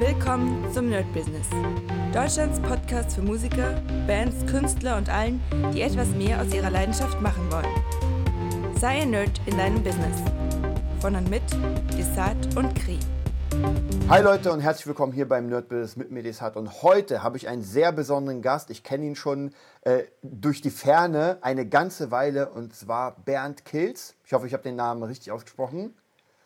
Willkommen zum Nerd Business. Deutschlands Podcast für Musiker, Bands, Künstler und allen, die etwas mehr aus ihrer Leidenschaft machen wollen. Sei ein Nerd in deinem Business. Von und mit Desart und Kri. Hi Leute und herzlich willkommen hier beim Nerd Business mit mir Desart. Und heute habe ich einen sehr besonderen Gast. Ich kenne ihn schon äh, durch die Ferne eine ganze Weile und zwar Bernd Kills. Ich hoffe, ich habe den Namen richtig ausgesprochen.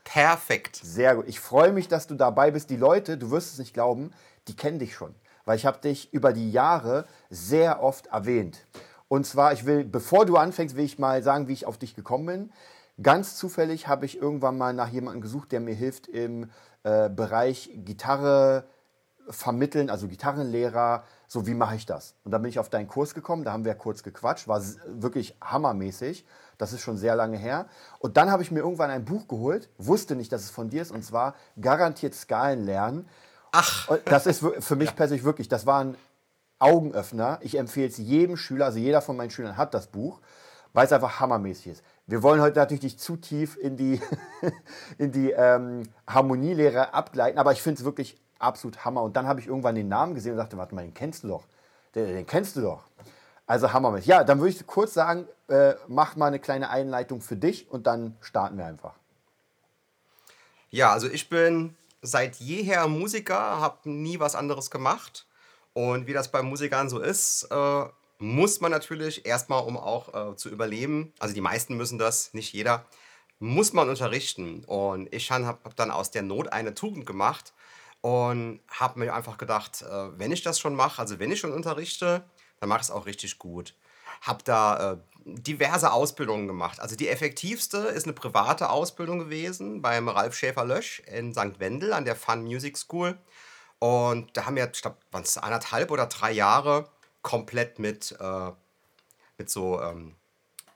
Perfekt. Sehr gut. Ich freue mich, dass du dabei bist. Die Leute, du wirst es nicht glauben, die kennen dich schon. Weil ich habe dich über die Jahre sehr oft erwähnt. Und zwar, ich will, bevor du anfängst, will ich mal sagen, wie ich auf dich gekommen bin. Ganz zufällig habe ich irgendwann mal nach jemandem gesucht, der mir hilft im äh, Bereich Gitarre vermitteln, also Gitarrenlehrer, so wie mache ich das? Und dann bin ich auf deinen Kurs gekommen, da haben wir kurz gequatscht, war wirklich hammermäßig. Das ist schon sehr lange her. Und dann habe ich mir irgendwann ein Buch geholt, wusste nicht, dass es von dir ist, und zwar Garantiert Skalen lernen. Ach. Und das ist für mich persönlich wirklich, das war ein Augenöffner. Ich empfehle es jedem Schüler, also jeder von meinen Schülern hat das Buch, weil es einfach hammermäßig ist. Wir wollen heute natürlich nicht zu tief in die, in die ähm, Harmonielehre abgleiten, aber ich finde es wirklich absolut Hammer. Und dann habe ich irgendwann den Namen gesehen und dachte, warte mal, den kennst du doch. Den, den kennst du doch. Also hammermäßig. Ja, dann würde ich kurz sagen, äh, mach mal eine kleine Einleitung für dich und dann starten wir einfach. Ja, also ich bin seit jeher Musiker, habe nie was anderes gemacht. Und wie das bei Musikern so ist, äh, muss man natürlich erstmal, um auch äh, zu überleben, also die meisten müssen das, nicht jeder, muss man unterrichten. Und ich habe hab dann aus der Not eine Tugend gemacht und habe mir einfach gedacht, äh, wenn ich das schon mache, also wenn ich schon unterrichte, dann mache ich es auch richtig gut. Habe da äh, diverse Ausbildungen gemacht. Also die effektivste ist eine private Ausbildung gewesen beim Ralf Schäfer-Lösch in St. Wendel an der Fun Music School. Und da haben wir, ich glaube, waren es anderthalb oder drei Jahre komplett mit, äh, mit so, ähm,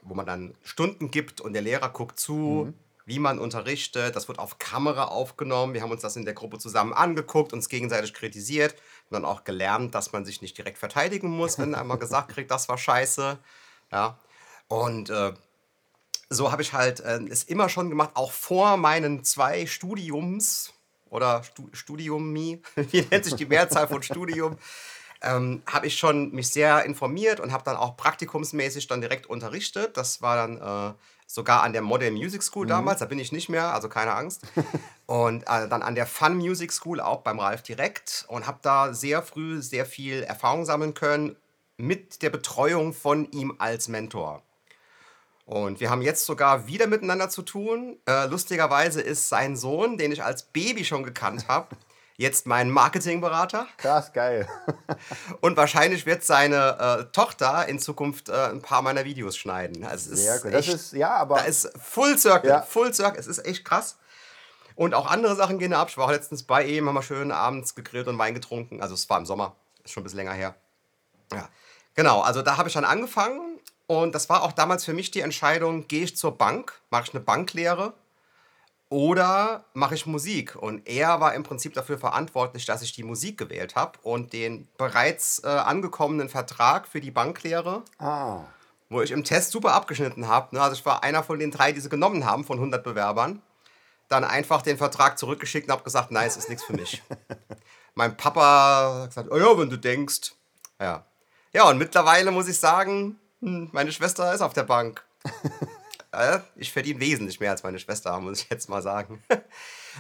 wo man dann Stunden gibt und der Lehrer guckt zu, mhm. wie man unterrichtet. Das wird auf Kamera aufgenommen. Wir haben uns das in der Gruppe zusammen angeguckt, uns gegenseitig kritisiert und dann auch gelernt, dass man sich nicht direkt verteidigen muss, wenn einmal gesagt kriegt, das war scheiße. Ja. Und äh, so habe ich halt äh, es immer schon gemacht, auch vor meinen zwei Studiums oder Stu Studium, wie nennt sich die Mehrzahl von Studium? ähm, habe ich schon mich sehr informiert und habe dann auch praktikumsmäßig dann direkt unterrichtet. Das war dann äh, sogar an der Modern Music School mhm. damals, da bin ich nicht mehr, also keine Angst. und äh, dann an der Fun Music School auch beim Ralf direkt und habe da sehr früh sehr viel Erfahrung sammeln können mit der Betreuung von ihm als Mentor. Und wir haben jetzt sogar wieder miteinander zu tun. Äh, lustigerweise ist sein Sohn, den ich als Baby schon gekannt habe, jetzt mein Marketingberater. Krass, geil. und wahrscheinlich wird seine äh, Tochter in Zukunft äh, ein paar meiner Videos schneiden. Also es Sehr gut. das ist, ja, aber. Da ist Full Circle, ja. Full Circle. Es ist echt krass. Und auch andere Sachen gehen ab. Ich war auch letztens bei ihm, haben wir schön abends gegrillt und Wein getrunken. Also es war im Sommer, ist schon ein bisschen länger her. Ja, genau. Also da habe ich dann angefangen. Und das war auch damals für mich die Entscheidung, gehe ich zur Bank, mache ich eine Banklehre oder mache ich Musik? Und er war im Prinzip dafür verantwortlich, dass ich die Musik gewählt habe und den bereits äh, angekommenen Vertrag für die Banklehre, ah. wo ich im Test super abgeschnitten habe. Ne? Also ich war einer von den drei, die sie genommen haben, von 100 Bewerbern. Dann einfach den Vertrag zurückgeschickt und habe gesagt, nein, es ist nichts für mich. mein Papa hat gesagt, oh ja, wenn du denkst. Ja. Ja, und mittlerweile muss ich sagen, hm, meine Schwester ist auf der Bank. Äh, ich verdiene wesentlich mehr als meine Schwester, muss ich jetzt mal sagen.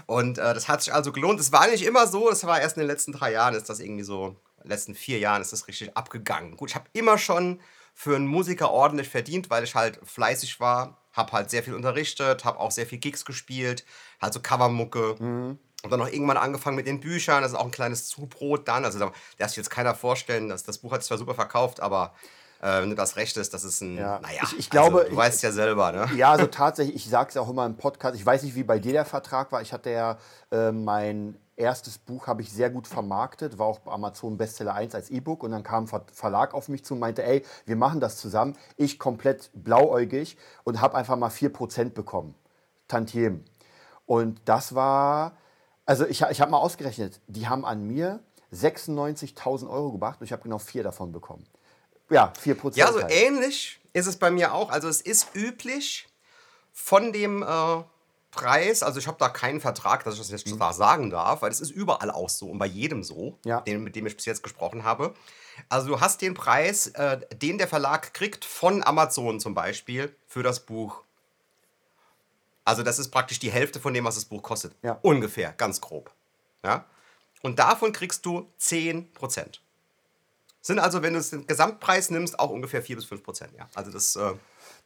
Und äh, das hat sich also gelohnt. Es war nicht immer so, das war erst in den letzten drei Jahren, ist das irgendwie so, in den letzten vier Jahren ist das richtig abgegangen. Gut, ich habe immer schon für einen Musiker ordentlich verdient, weil ich halt fleißig war, habe halt sehr viel unterrichtet, habe auch sehr viel Gigs gespielt, halt so Covermucke. Mhm. Und dann noch irgendwann angefangen mit den Büchern, das ist auch ein kleines Zubrot dann. Also da darf sich jetzt keiner vorstellen, dass das Buch hat sich zwar super verkauft, aber wenn du das Recht ist, das ist ein, ja. naja, ich, ich glaube, also, du weißt ja selber, ne? Ja, also tatsächlich, ich sage es auch immer im Podcast, ich weiß nicht, wie bei dir der Vertrag war, ich hatte ja äh, mein erstes Buch habe ich sehr gut vermarktet, war auch bei Amazon Bestseller 1 als E-Book und dann kam ein Verlag auf mich zu und meinte, ey, wir machen das zusammen. Ich komplett blauäugig und habe einfach mal 4% bekommen. Tantiem. Und das war, also ich, ich habe mal ausgerechnet, die haben an mir 96.000 Euro gebracht und ich habe genau vier davon bekommen. Ja, 4%. Ja, so halt. ähnlich ist es bei mir auch. Also es ist üblich von dem, äh, Preis, also ich habe da keinen Vertrag, dass ich das jetzt mhm. sagen darf, weil es ist überall auch so und bei jedem so, ja. den, mit dem ich bis jetzt gesprochen habe. Also du hast den Preis, äh, den der Verlag kriegt von Amazon zum Beispiel für das Buch. Also das ist praktisch die Hälfte von dem, was das Buch kostet. Ja. Ungefähr, ganz grob. Ja? Und davon kriegst du 10%. Sind also, wenn du den Gesamtpreis nimmst, auch ungefähr 4 bis 5 Prozent. Ja. Also das, äh,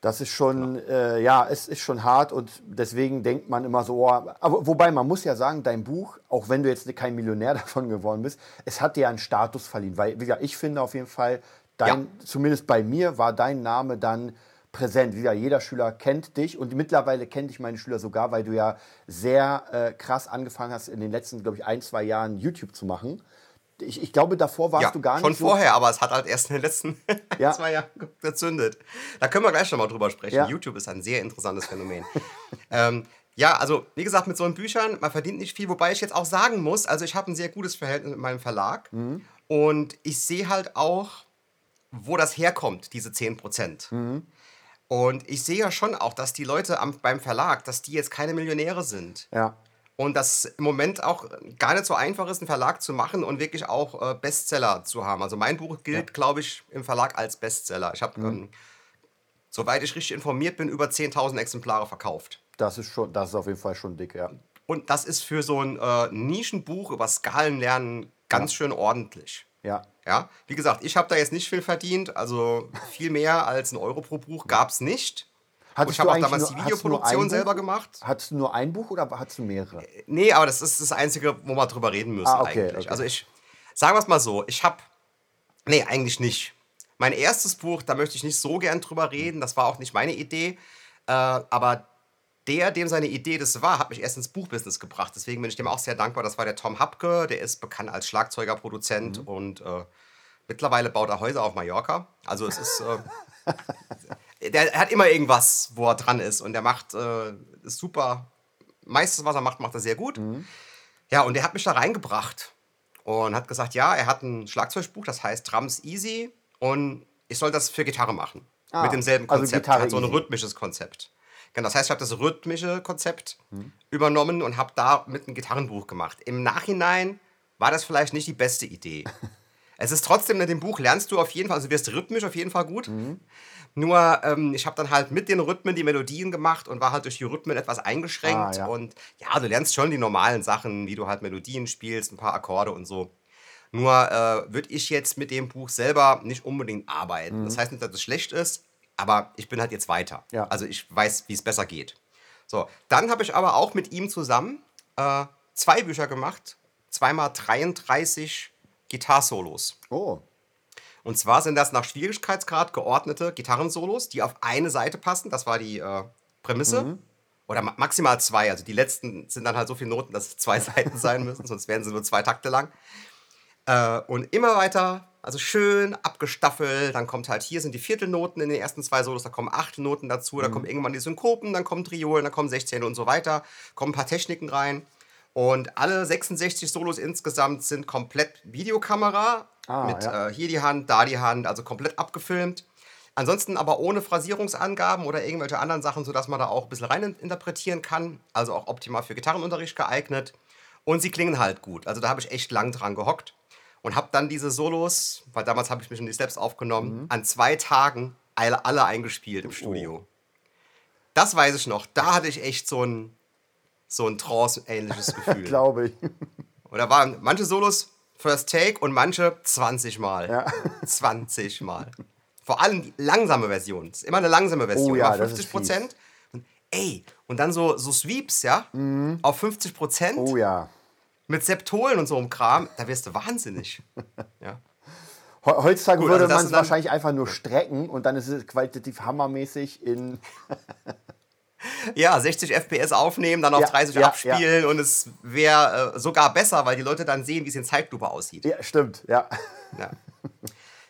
das ist schon, genau. äh, ja, es ist schon hart und deswegen denkt man immer so, oh, aber wobei man muss ja sagen, dein Buch, auch wenn du jetzt kein Millionär davon geworden bist, es hat dir einen Status verliehen, weil, wie gesagt, ich finde auf jeden Fall, dein, ja. zumindest bei mir war dein Name dann präsent. Wie gesagt, jeder Schüler kennt dich und mittlerweile kennt dich meine Schüler sogar, weil du ja sehr äh, krass angefangen hast, in den letzten, glaube ich, ein, zwei Jahren YouTube zu machen ich, ich glaube, davor warst ja, du gar nicht. Schon so vorher, aber es hat halt erst in den letzten ja. zwei Jahren gezündet. Da können wir gleich noch mal drüber sprechen. Ja. YouTube ist ein sehr interessantes Phänomen. ähm, ja, also wie gesagt, mit so einen Büchern, man verdient nicht viel, wobei ich jetzt auch sagen muss, also ich habe ein sehr gutes Verhältnis mit meinem Verlag mhm. und ich sehe halt auch, wo das herkommt, diese 10% Mhm. Und ich sehe ja schon auch, dass die Leute am, beim Verlag, dass die jetzt keine Millionäre sind. Ja. Und das im Moment auch gar nicht so einfach ist, einen Verlag zu machen und wirklich auch äh, Bestseller zu haben. Also mein Buch gilt, ja. glaube ich, im Verlag als Bestseller. Ich habe, mhm. ähm, soweit ich richtig informiert bin, über 10.000 Exemplare verkauft. Das ist schon, das ist auf jeden Fall schon dick, ja. Und das ist für so ein äh, Nischenbuch über Skalenlernen ganz ja. schön ordentlich. Ja. Ja, wie gesagt, ich habe da jetzt nicht viel verdient, also viel mehr als ein Euro pro Buch gab es nicht. Hattest ich habe auch damals nur, die Videoproduktion selber gemacht. Hattest du nur ein Buch oder hattest du mehrere? Äh, nee, aber das ist das Einzige, wo wir drüber reden müssen ah, okay, eigentlich. Okay. Also ich, sagen wir es mal so, ich habe, nee, eigentlich nicht. Mein erstes Buch, da möchte ich nicht so gern drüber reden, das war auch nicht meine Idee, äh, aber der, dem seine Idee das war, hat mich erst ins Buchbusiness gebracht. Deswegen bin ich dem auch sehr dankbar. Das war der Tom Hapke, der ist bekannt als Schlagzeuger, Produzent mhm. und äh, mittlerweile baut er Häuser auf Mallorca. Also es ist... Äh, der hat immer irgendwas, wo er dran ist und der macht äh, super. Meistens, was er macht, macht er sehr gut. Mhm. Ja, und der hat mich da reingebracht und hat gesagt, ja, er hat ein Schlagzeugbuch, das heißt Drums Easy und ich soll das für Gitarre machen. Ah, mit demselben also Konzept. Also er hat so ein rhythmisches Konzept. Genau, das heißt, ich habe das rhythmische Konzept mhm. übernommen und habe da mit ein Gitarrenbuch gemacht. Im Nachhinein war das vielleicht nicht die beste Idee. es ist trotzdem in dem Buch lernst du auf jeden Fall, also wirst rhythmisch auf jeden Fall gut. Mhm. Nur ähm, ich habe dann halt mit den Rhythmen die Melodien gemacht und war halt durch die Rhythmen etwas eingeschränkt. Ah, ja. Und ja, du lernst schon die normalen Sachen, wie du halt Melodien spielst, ein paar Akkorde und so. Nur äh, würde ich jetzt mit dem Buch selber nicht unbedingt arbeiten. Mhm. Das heißt nicht, dass es schlecht ist, aber ich bin halt jetzt weiter. Ja. Also ich weiß, wie es besser geht. So, dann habe ich aber auch mit ihm zusammen äh, zwei Bücher gemacht. Zweimal 33 Gitarsolos. Oh. Und zwar sind das nach Schwierigkeitsgrad geordnete Gitarrensolos, die auf eine Seite passen. Das war die äh, Prämisse. Mhm. Oder ma maximal zwei. Also die letzten sind dann halt so viele Noten, dass es zwei Seiten sein müssen, sonst wären sie nur zwei Takte lang. Äh, und immer weiter, also schön abgestaffelt. Dann kommt halt hier sind die Viertelnoten in den ersten zwei Solos, da kommen Achtelnoten dazu, mhm. da kommen irgendwann die Synkopen, dann kommen Triolen, dann kommen Sechzehnte und so weiter. Kommen ein paar Techniken rein. Und alle 66 Solos insgesamt sind komplett Videokamera Ah, mit ja. äh, hier die Hand, da die Hand, also komplett abgefilmt. Ansonsten aber ohne Phrasierungsangaben oder irgendwelche anderen Sachen, sodass man da auch ein bisschen rein interpretieren kann. Also auch optimal für Gitarrenunterricht geeignet. Und sie klingen halt gut. Also da habe ich echt lang dran gehockt und habe dann diese Solos, weil damals habe ich mich schon die Steps aufgenommen, mhm. an zwei Tagen alle, alle eingespielt im Studio. Oh. Das weiß ich noch. Da hatte ich echt so ein, so ein Trance-ähnliches Gefühl. Glaube ich. Oder waren manche Solos First Take und manche 20 Mal. Ja. 20 Mal. Vor allem die langsame Version. Das ist immer eine langsame Version. Oh ja, 50 Prozent. Ey, und dann so, so Sweeps, ja? Mhm. Auf 50 Prozent. Oh ja. Mit Septolen und so einem Kram. Da wirst du wahnsinnig. ja. Heutzutage Gut, würde also man es wahrscheinlich einfach nur strecken und dann ist es qualitativ hammermäßig in. Ja, 60 FPS aufnehmen, dann auf ja, 30 ja, abspielen ja. und es wäre äh, sogar besser, weil die Leute dann sehen, wie es in Zeitlupe aussieht. Ja, stimmt, ja. ja.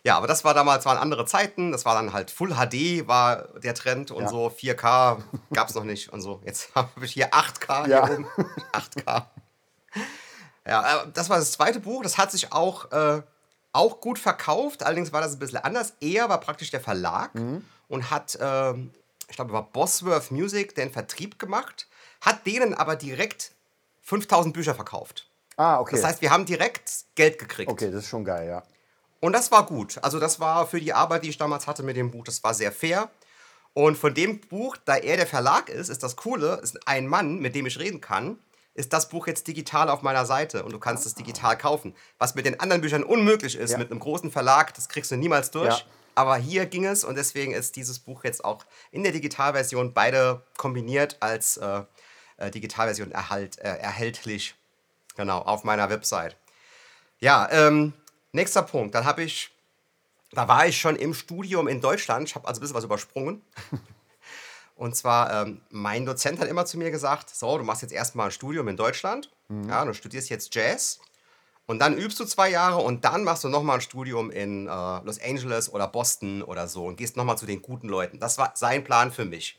Ja, aber das war damals, waren andere Zeiten. Das war dann halt Full HD, war der Trend und so. 4K gab es noch nicht und so. Jetzt habe ich hier 8K ja. hier oben. 8K. Ja, äh, das war das zweite Buch. Das hat sich auch, äh, auch gut verkauft. Allerdings war das ein bisschen anders. Er war praktisch der Verlag mhm. und hat äh, ich glaube, war Bosworth Music den Vertrieb gemacht. hat denen aber direkt 5000 Bücher verkauft. Ah, okay. Das heißt, wir haben direkt Geld gekriegt. okay, das ist schon geil, ja. Und das war gut. Also das war für die Arbeit, die ich damals hatte mit dem Buch, das war sehr fair. Und von dem Buch, da er der Verlag ist, ist das Coole, ist ein Mann, mit dem ich reden kann, ist das Buch jetzt digital auf meiner Seite und du kannst es digital kaufen. Was mit den anderen Büchern unmöglich ist, Ja. mit einem großen Verlag, das kriegst du niemals durch. Ja. Aber hier ging es und deswegen ist dieses Buch jetzt auch in der Digitalversion beide kombiniert als äh, äh, Digitalversion erhalt, äh, erhältlich. Genau, auf meiner Website. Ja, ähm, nächster Punkt. Dann habe ich, da war ich schon im Studium in Deutschland. Ich habe also ein bisschen was übersprungen. Und zwar, ähm, mein Dozent hat immer zu mir gesagt: So, du machst jetzt erstmal ein Studium in Deutschland. Ja, du studierst jetzt Jazz. Und dann übst du zwei Jahre und dann machst du nochmal ein Studium in äh, Los Angeles oder Boston oder so und gehst nochmal zu den guten Leuten. Das war sein Plan für mich.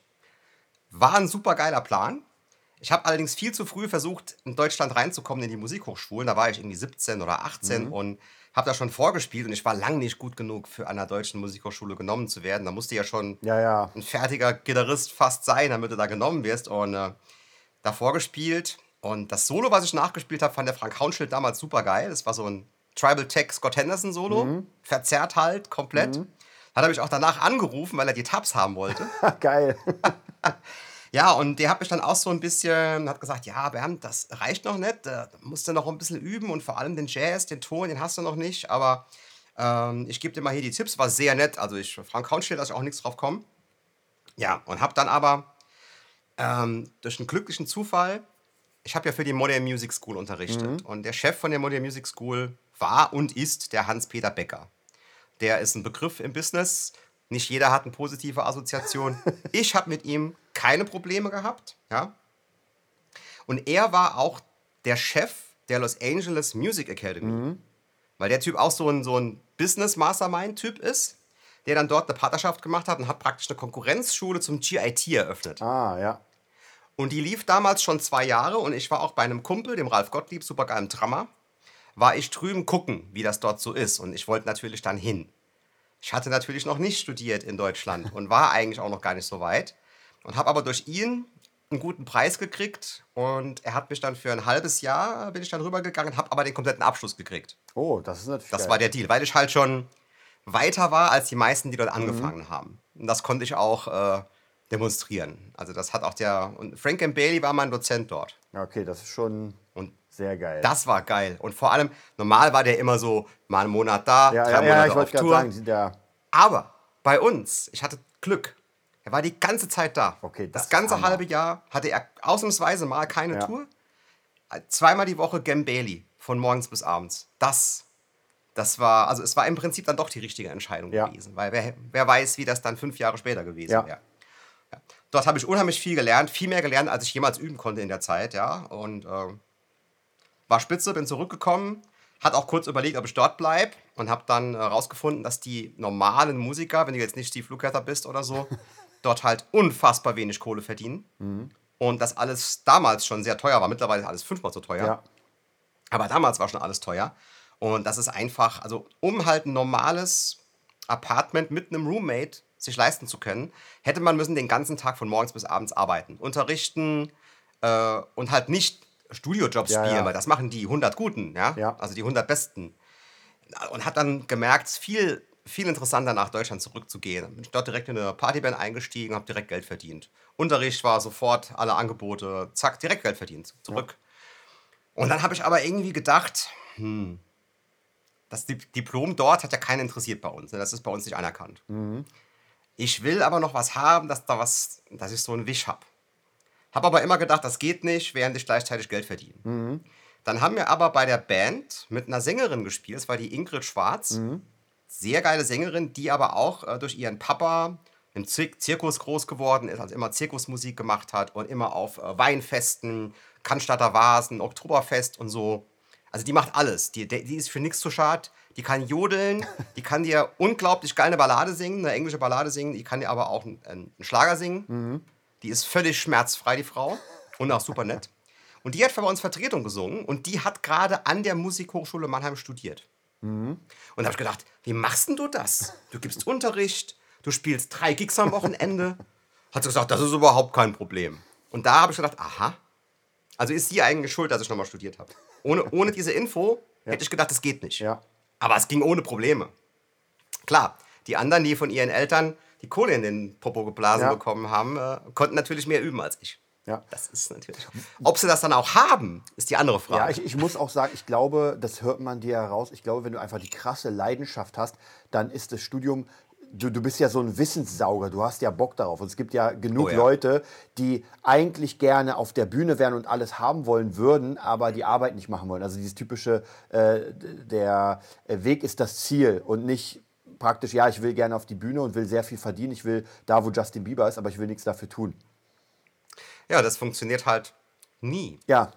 War ein super geiler Plan. Ich habe allerdings viel zu früh versucht, in Deutschland reinzukommen in die Musikhochschulen. Da war ich irgendwie 17 oder 18 und habe da schon vorgespielt und ich war lang nicht gut genug für an einer deutschen Musikhochschule genommen zu werden. Da musste ja schon Ja, ja. ein fertiger Gitarrist fast sein, damit du da genommen wirst. Und äh, da vorgespielt. Und das Solo, was ich nachgespielt habe, fand der Frank Haunschild damals super geil. Das war so ein Tribal Tech Scott Henderson Solo. Verzerrt halt komplett. Hat er mich auch danach angerufen, weil er die Tabs haben wollte. geil. Ja, und der hat mich dann auch so ein bisschen, hat gesagt, ja, Bernd, das reicht noch nicht, da musst du noch ein bisschen üben und vor allem den Jazz, den Ton, den hast du noch nicht, aber ähm, ich gebe dir mal hier die Tipps, war sehr nett, also ich, Frank Haunstedt, dass ich auch nichts drauf komme. Ja, und habe dann aber ähm, durch einen glücklichen Zufall, ich habe ja für die Modern Music School unterrichtet und der Chef von der Modern Music School war und ist der Hans-Peter Becker. Der ist ein Begriff im Business. Nicht jeder hat eine positive Assoziation. Ich habe mit ihm keine Probleme gehabt. Ja? Und er war auch der Chef der Los Angeles Music Academy. Weil der Typ auch so ein, so ein Business-Mastermind-Typ ist, der dann dort eine Partnerschaft gemacht hat und hat praktisch eine Konkurrenzschule zum GIT eröffnet. Ah, ja. Und die lief damals schon zwei Jahre und ich war auch bei einem Kumpel, dem Ralf Gottlieb, super geilem Drummer, war ich drüben gucken, wie das dort so ist. Und ich wollte natürlich dann hin. Ich hatte natürlich noch nicht studiert in Deutschland und war eigentlich auch noch gar nicht so weit. Und habe aber durch ihn einen guten Preis gekriegt und er hat mich dann für ein halbes Jahr, bin ich dann rübergegangen, habe aber den kompletten Abschluss gekriegt. Oh, das ist natürlich Das geil. war der Deal, weil ich halt schon weiter war als die meisten, die dort angefangen haben. Und das konnte ich auch äh, demonstrieren. Also das hat auch der, und Frank M. Bailey war mein Dozent dort. Okay, das ist schon Und sehr geil. das war geil. Und vor allem, normal war der immer so, mal einen Monat da, ja, drei ja, Monate ja, ich auf Tour. sagen, ja. Aber bei uns, ich hatte Glück. Er war die ganze Zeit da. Okay, das das ganze halbe Jahr hatte er ausnahmsweise mal keine Ja. Tour. Zweimal die Woche Gem Bailey, von morgens bis abends. Das, das war, also es war im Prinzip dann doch die richtige Entscheidung Ja. gewesen. Weil wer, wer weiß, wie das dann fünf Jahre später gewesen Ja. wäre. Dort habe ich unheimlich viel gelernt, viel mehr gelernt, als ich jemals üben konnte in der Zeit, ja. Und ähm, war spitze, bin zurückgekommen, hat auch kurz überlegt, ob ich dort bleibe und habe dann herausgefunden, dass die normalen Musiker, wenn du jetzt nicht Steve Lukather bist oder so, dort halt unfassbar wenig Kohle verdienen. Und das alles damals schon sehr teuer war. Mittlerweile ist alles fünfmal so teuer. Ja. Aber damals war schon alles teuer. Und das ist einfach, also um halt ein normales Apartment mit einem Roommate sich leisten zu können, hätte man müssen den ganzen Tag von morgens bis abends arbeiten, unterrichten äh, und halt nicht Studiojobs Ja, spielen, ja. weil das machen die 100 Guten, ja? Ja. also die 100 Besten. Und hat dann gemerkt, es ist viel, viel interessanter nach Deutschland zurückzugehen. Bin ich dort direkt in eine Partyband eingestiegen, habe direkt Geld verdient. Unterricht war sofort, alle Angebote, zack, direkt Geld verdient, zurück. Und dann habe ich aber irgendwie gedacht, hm, das Di- Diplom dort hat ja keinen interessiert bei uns. ne? Das ist bei uns nicht anerkannt. Ich will aber noch was haben, dass, da was, dass ich so einen Wisch habe. Habe aber immer gedacht, das geht nicht, während ich gleichzeitig Geld verdiene. Dann haben wir aber bei der Band mit einer Sängerin gespielt, das war die Ingrid Schwarz. Sehr geile Sängerin, die aber auch äh, durch ihren Papa im Zir Zirkus groß geworden ist, also immer Zirkusmusik gemacht hat und immer auf äh, Weinfesten, Cannstatter Vasen, Oktoberfest und so. Also die macht alles. Die, die die ist für nichts zu schad. Die kann jodeln, die kann dir unglaublich geil eine Ballade singen, eine englische Ballade singen, die kann dir aber auch einen, einen Schlager singen. Die ist völlig schmerzfrei, die Frau. Und auch super nett. Und die hat bei uns Vertretung gesungen und die hat gerade an der Musikhochschule Mannheim studiert. Und da habe ich gedacht, wie machst denn du das? Du gibst Unterricht, du spielst drei Gigs am Wochenende. Hat sie gesagt, das ist überhaupt kein Problem. Und da habe ich gedacht, aha, also ist sie eigentlich schuld, dass ich nochmal studiert habe. Ohne, ohne diese Info hätte ich gedacht, das geht nicht. Ja. Aber es ging ohne Probleme. Klar, die anderen, die von ihren Eltern die Kohle in den Popo geblasen Ja. bekommen haben, äh, konnten natürlich mehr üben als ich. Ja. Das ist natürlich. Ob sie das dann auch haben, ist die andere Frage. Ja, ich, ich muss auch sagen, ich glaube, das hört man dir heraus. Ich glaube, wenn du einfach die krasse Leidenschaft hast, dann ist das Studium. Du, du bist ja so ein Wissenssauger, du hast ja Bock darauf. Und es gibt ja genug Oh ja. Leute, die eigentlich gerne auf der Bühne wären und alles haben wollen würden, aber die Arbeit nicht machen wollen. Also dieses typische, äh, der Weg ist das Ziel und nicht praktisch, ja, ich will gerne auf die Bühne und will sehr viel verdienen. Ich will da, wo Justin Bieber ist, aber ich will nichts dafür tun. ja, das funktioniert halt nie. Ja.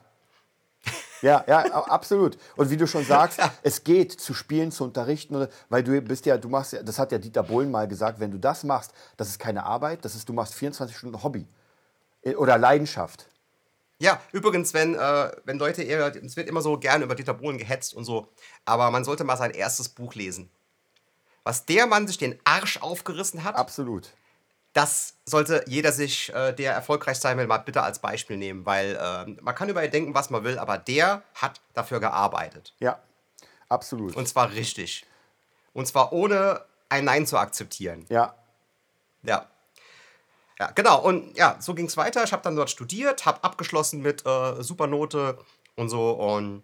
Ja, ja, absolut. Und wie du schon sagst, es geht zu spielen, zu unterrichten, weil du bist ja, du machst ja, das hat ja Dieter Bohlen mal gesagt, wenn du das machst, das ist keine Arbeit, das ist, du machst 24 Stunden Hobby Äh, oder Leidenschaft. Ja, übrigens, wenn, äh, wenn Leute eher, es wird immer so gerne über Dieter Bohlen gehetzt und so, aber man sollte mal sein erstes Buch lesen. Was der Mann sich den Arsch aufgerissen hat, Absolut. Das sollte jeder sich, äh, der erfolgreich sein will, mal bitte als Beispiel nehmen, weil äh, man kann über ihn denken, was man will, aber der hat dafür gearbeitet. Ja, absolut. Und zwar richtig. Und zwar ohne ein Nein zu akzeptieren. ja, Ja. Ja, genau. Und ja, so ging es weiter. Ich habe dann dort studiert, habe abgeschlossen mit äh, Supernote und so. Und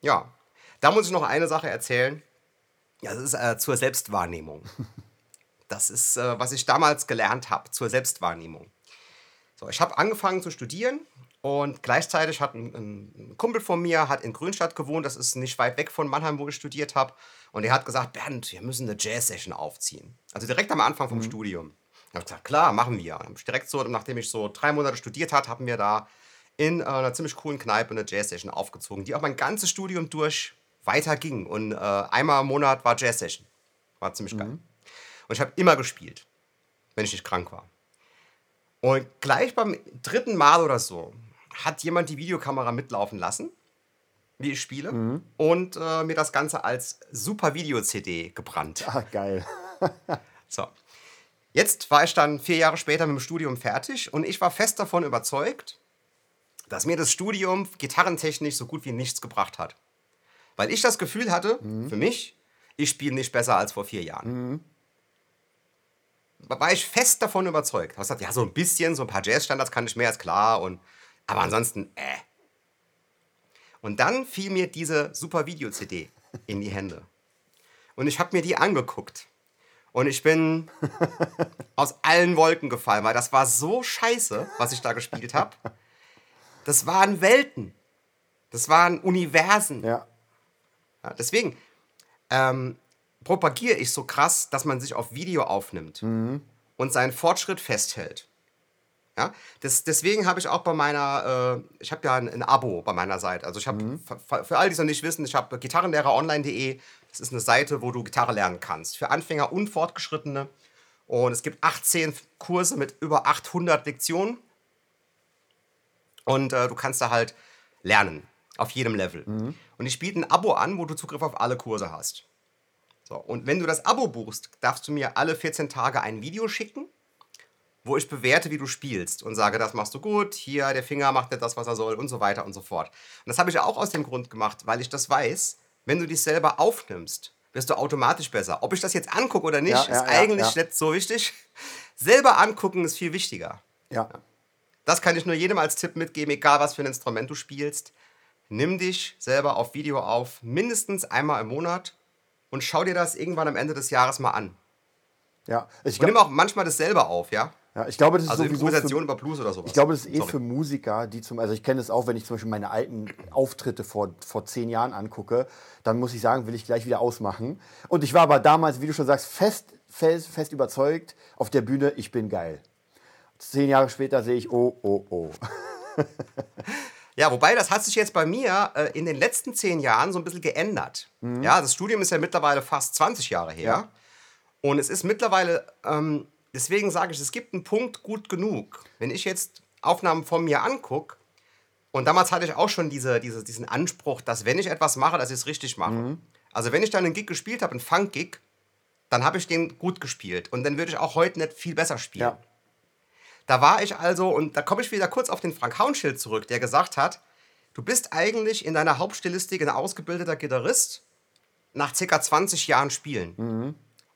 ja, da muss ich noch eine Sache erzählen. Ja, das ist äh, zur Selbstwahrnehmung. Das ist, äh, was ich damals gelernt habe, zur Selbstwahrnehmung. So, ich habe angefangen zu studieren und gleichzeitig hat ein, ein Kumpel von mir hat in Grünstadt gewohnt, das ist nicht weit weg von Mannheim, wo ich studiert habe. Und er hat gesagt, Bernd, wir müssen eine Jazz-Session aufziehen. Also direkt am Anfang vom Studium. Ich habe gesagt, klar, machen wir. Und direkt so, nachdem ich so drei Monate studiert hat, haben wir da in äh, einer ziemlich coolen Kneipe eine Jazz-Session aufgezogen, die auch mein ganzes Studium durch weiterging. Und äh, einmal im Monat war Jazz-Session. War ziemlich geil. Und ich habe immer gespielt, wenn ich nicht krank war. Und gleich beim dritten Mal oder so hat jemand die Videokamera mitlaufen lassen, wie ich spiele, und äh, mir das Ganze als super Video-CD gebrannt. ah, geil. So. Jetzt war ich dann vier Jahre später mit dem Studium fertig und ich war fest davon überzeugt, dass mir das Studium gitarrentechnisch so gut wie nichts gebracht hat. Weil ich das Gefühl hatte, für mich, ich spiele nicht besser als vor vier Jahren. War ich fest davon überzeugt. Ich habe gesagt, ja, so ein bisschen, so ein paar Jazzstandards kann ich mehr als klar, und, aber ansonsten, äh. Und dann fiel mir diese super Video-CD in die Hände. Und ich habe mir die angeguckt. Und ich bin aus allen Wolken gefallen, weil das war so scheiße, was ich da gespielt habe. Das waren Welten. Das waren Universen. Ja, Ja, deswegen ähm, propagiere ich so krass, dass man sich auf Video aufnimmt und seinen Fortschritt festhält. Ja, das, deswegen habe ich auch bei meiner, äh, ich habe ja ein, ein Abo bei meiner Seite. Also ich habe, für, für alle, die es noch nicht wissen, ich habe gitarrenlehreronline.de. Das ist eine Seite, wo du Gitarre lernen kannst. Für Anfänger und Fortgeschrittene. Und es gibt 18 Kurse mit über 800 Lektionen. Und äh, du kannst da halt lernen. Auf jedem Level. Und ich biete ein Abo an, wo du Zugriff auf alle Kurse hast. So, und wenn du das Abo buchst, darfst du mir alle 14 Tage ein Video schicken, wo ich bewerte, wie du spielst und sage, das machst du gut, hier, der Finger macht nicht das, was er soll und so weiter und so fort. Und das habe ich auch aus dem Grund gemacht, weil ich das weiß, wenn du dich selber aufnimmst, wirst du automatisch besser. Ob ich das jetzt angucke oder nicht, Ja, ist ja, ja, eigentlich ja. nicht so wichtig. Selber angucken ist viel wichtiger. ja. Das kann ich nur jedem als Tipp mitgeben, egal was für ein Instrument du spielst. Nimm dich selber auf Video auf, mindestens einmal im Monat und schau dir das irgendwann am Ende des Jahres mal an. ja. Ich, Und nimm auch manchmal das selber auf, ja? ja, ich glaube, das ist Also sowieso Improvisation für, über Blues oder sowas. Ich glaube, das ist eh Sorry. für Musiker, die zum, also ich kenne es auch, wenn ich zum Beispiel meine alten Auftritte vor, vor zehn Jahren angucke, dann muss ich sagen, will ich gleich wieder ausmachen. Und ich war aber damals, wie du schon sagst, fest, fest, fest überzeugt auf der Bühne, ich bin geil. Zehn Jahre später sehe ich, oh, oh, oh. Ja, wobei das hat sich jetzt bei mir äh, in den letzten zehn Jahren so ein bisschen geändert. Ja, das Studium ist ja mittlerweile fast 20 Jahre her. Und es ist mittlerweile, ähm, deswegen sage ich, es gibt einen Punkt gut genug. Wenn ich jetzt Aufnahmen von mir angucke, und damals hatte ich auch schon diese, diese, diesen Anspruch, dass wenn ich etwas mache, dass ich es richtig mache. Also wenn ich dann einen Gig gespielt habe, einen Funk-Gig, dann habe ich den gut gespielt. Und dann würde ich auch heute nicht viel besser spielen. Ja. Da war ich also, und da komme ich wieder kurz auf den Frank Haunschild zurück, der gesagt hat, du bist eigentlich in deiner Hauptstilistik ein ausgebildeter Gitarrist nach ca. 20 Jahren Spielen.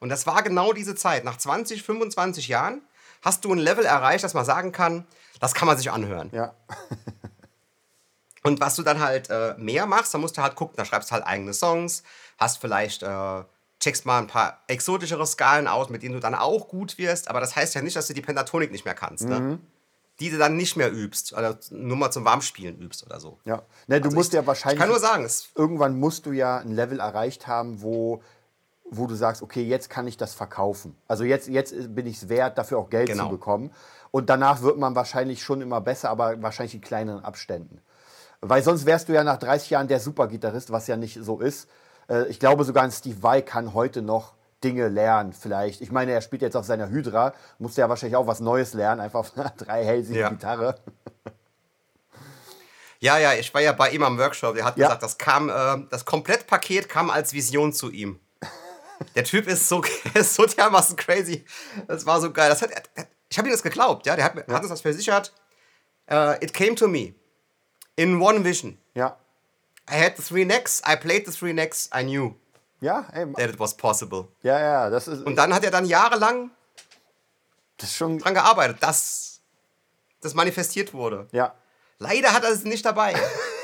Und das war genau diese Zeit. Nach 20, 25 Jahren hast du ein Level erreicht, dass man sagen kann, das kann man sich anhören. Ja. Und was du dann halt äh, mehr machst, dann musst du halt gucken, da schreibst du halt eigene Songs, hast vielleicht, äh, checkst mal ein paar exotischere Skalen aus, mit denen du dann auch gut wirst, aber das heißt ja nicht, dass du die Pentatonik nicht mehr kannst, ne? Die du dann nicht mehr übst, oder nur mal zum Warmspielen übst oder so. ja. Ne, du Also musst ich, ja wahrscheinlich. Ich kann nur sagen, es, irgendwann musst du ja ein Level erreicht haben, wo, wo du sagst, okay, jetzt kann ich das verkaufen. Also jetzt, jetzt bin ich es wert, dafür auch Geld Genau. zu bekommen. Und danach wird man wahrscheinlich schon immer besser, aber wahrscheinlich in kleineren Abständen. Weil sonst wärst du ja nach 30 Jahren der Supergitarrist, was ja nicht so ist. Äh, Ich glaube sogar ein Steve Vai kann heute noch Dinge lernen, vielleicht. Ich meine, er spielt jetzt auf seiner Hydra, muss ja wahrscheinlich auch was Neues lernen, einfach auf einer dreihälsigen Ja. Gitarre. ja, ja, ich war ja bei ihm am Workshop, der hat Ja. gesagt, das kam, äh, das Komplettpaket kam als Vision zu ihm. Der Typ ist so, ist so dermaßen crazy. Das war so geil. Das hat, ich habe ihm das geglaubt, ja. Der hat, mir- hat uns das versichert. Äh, it came to me. In one vision. Ja. I had the three necks, I played the three necks, I knew Ja, ey, that it was possible. ja, ja, das ist, Und dann hat er dann jahrelang das ist schon, dran gearbeitet, dass das manifestiert wurde. ja. Leider hat er es nicht dabei.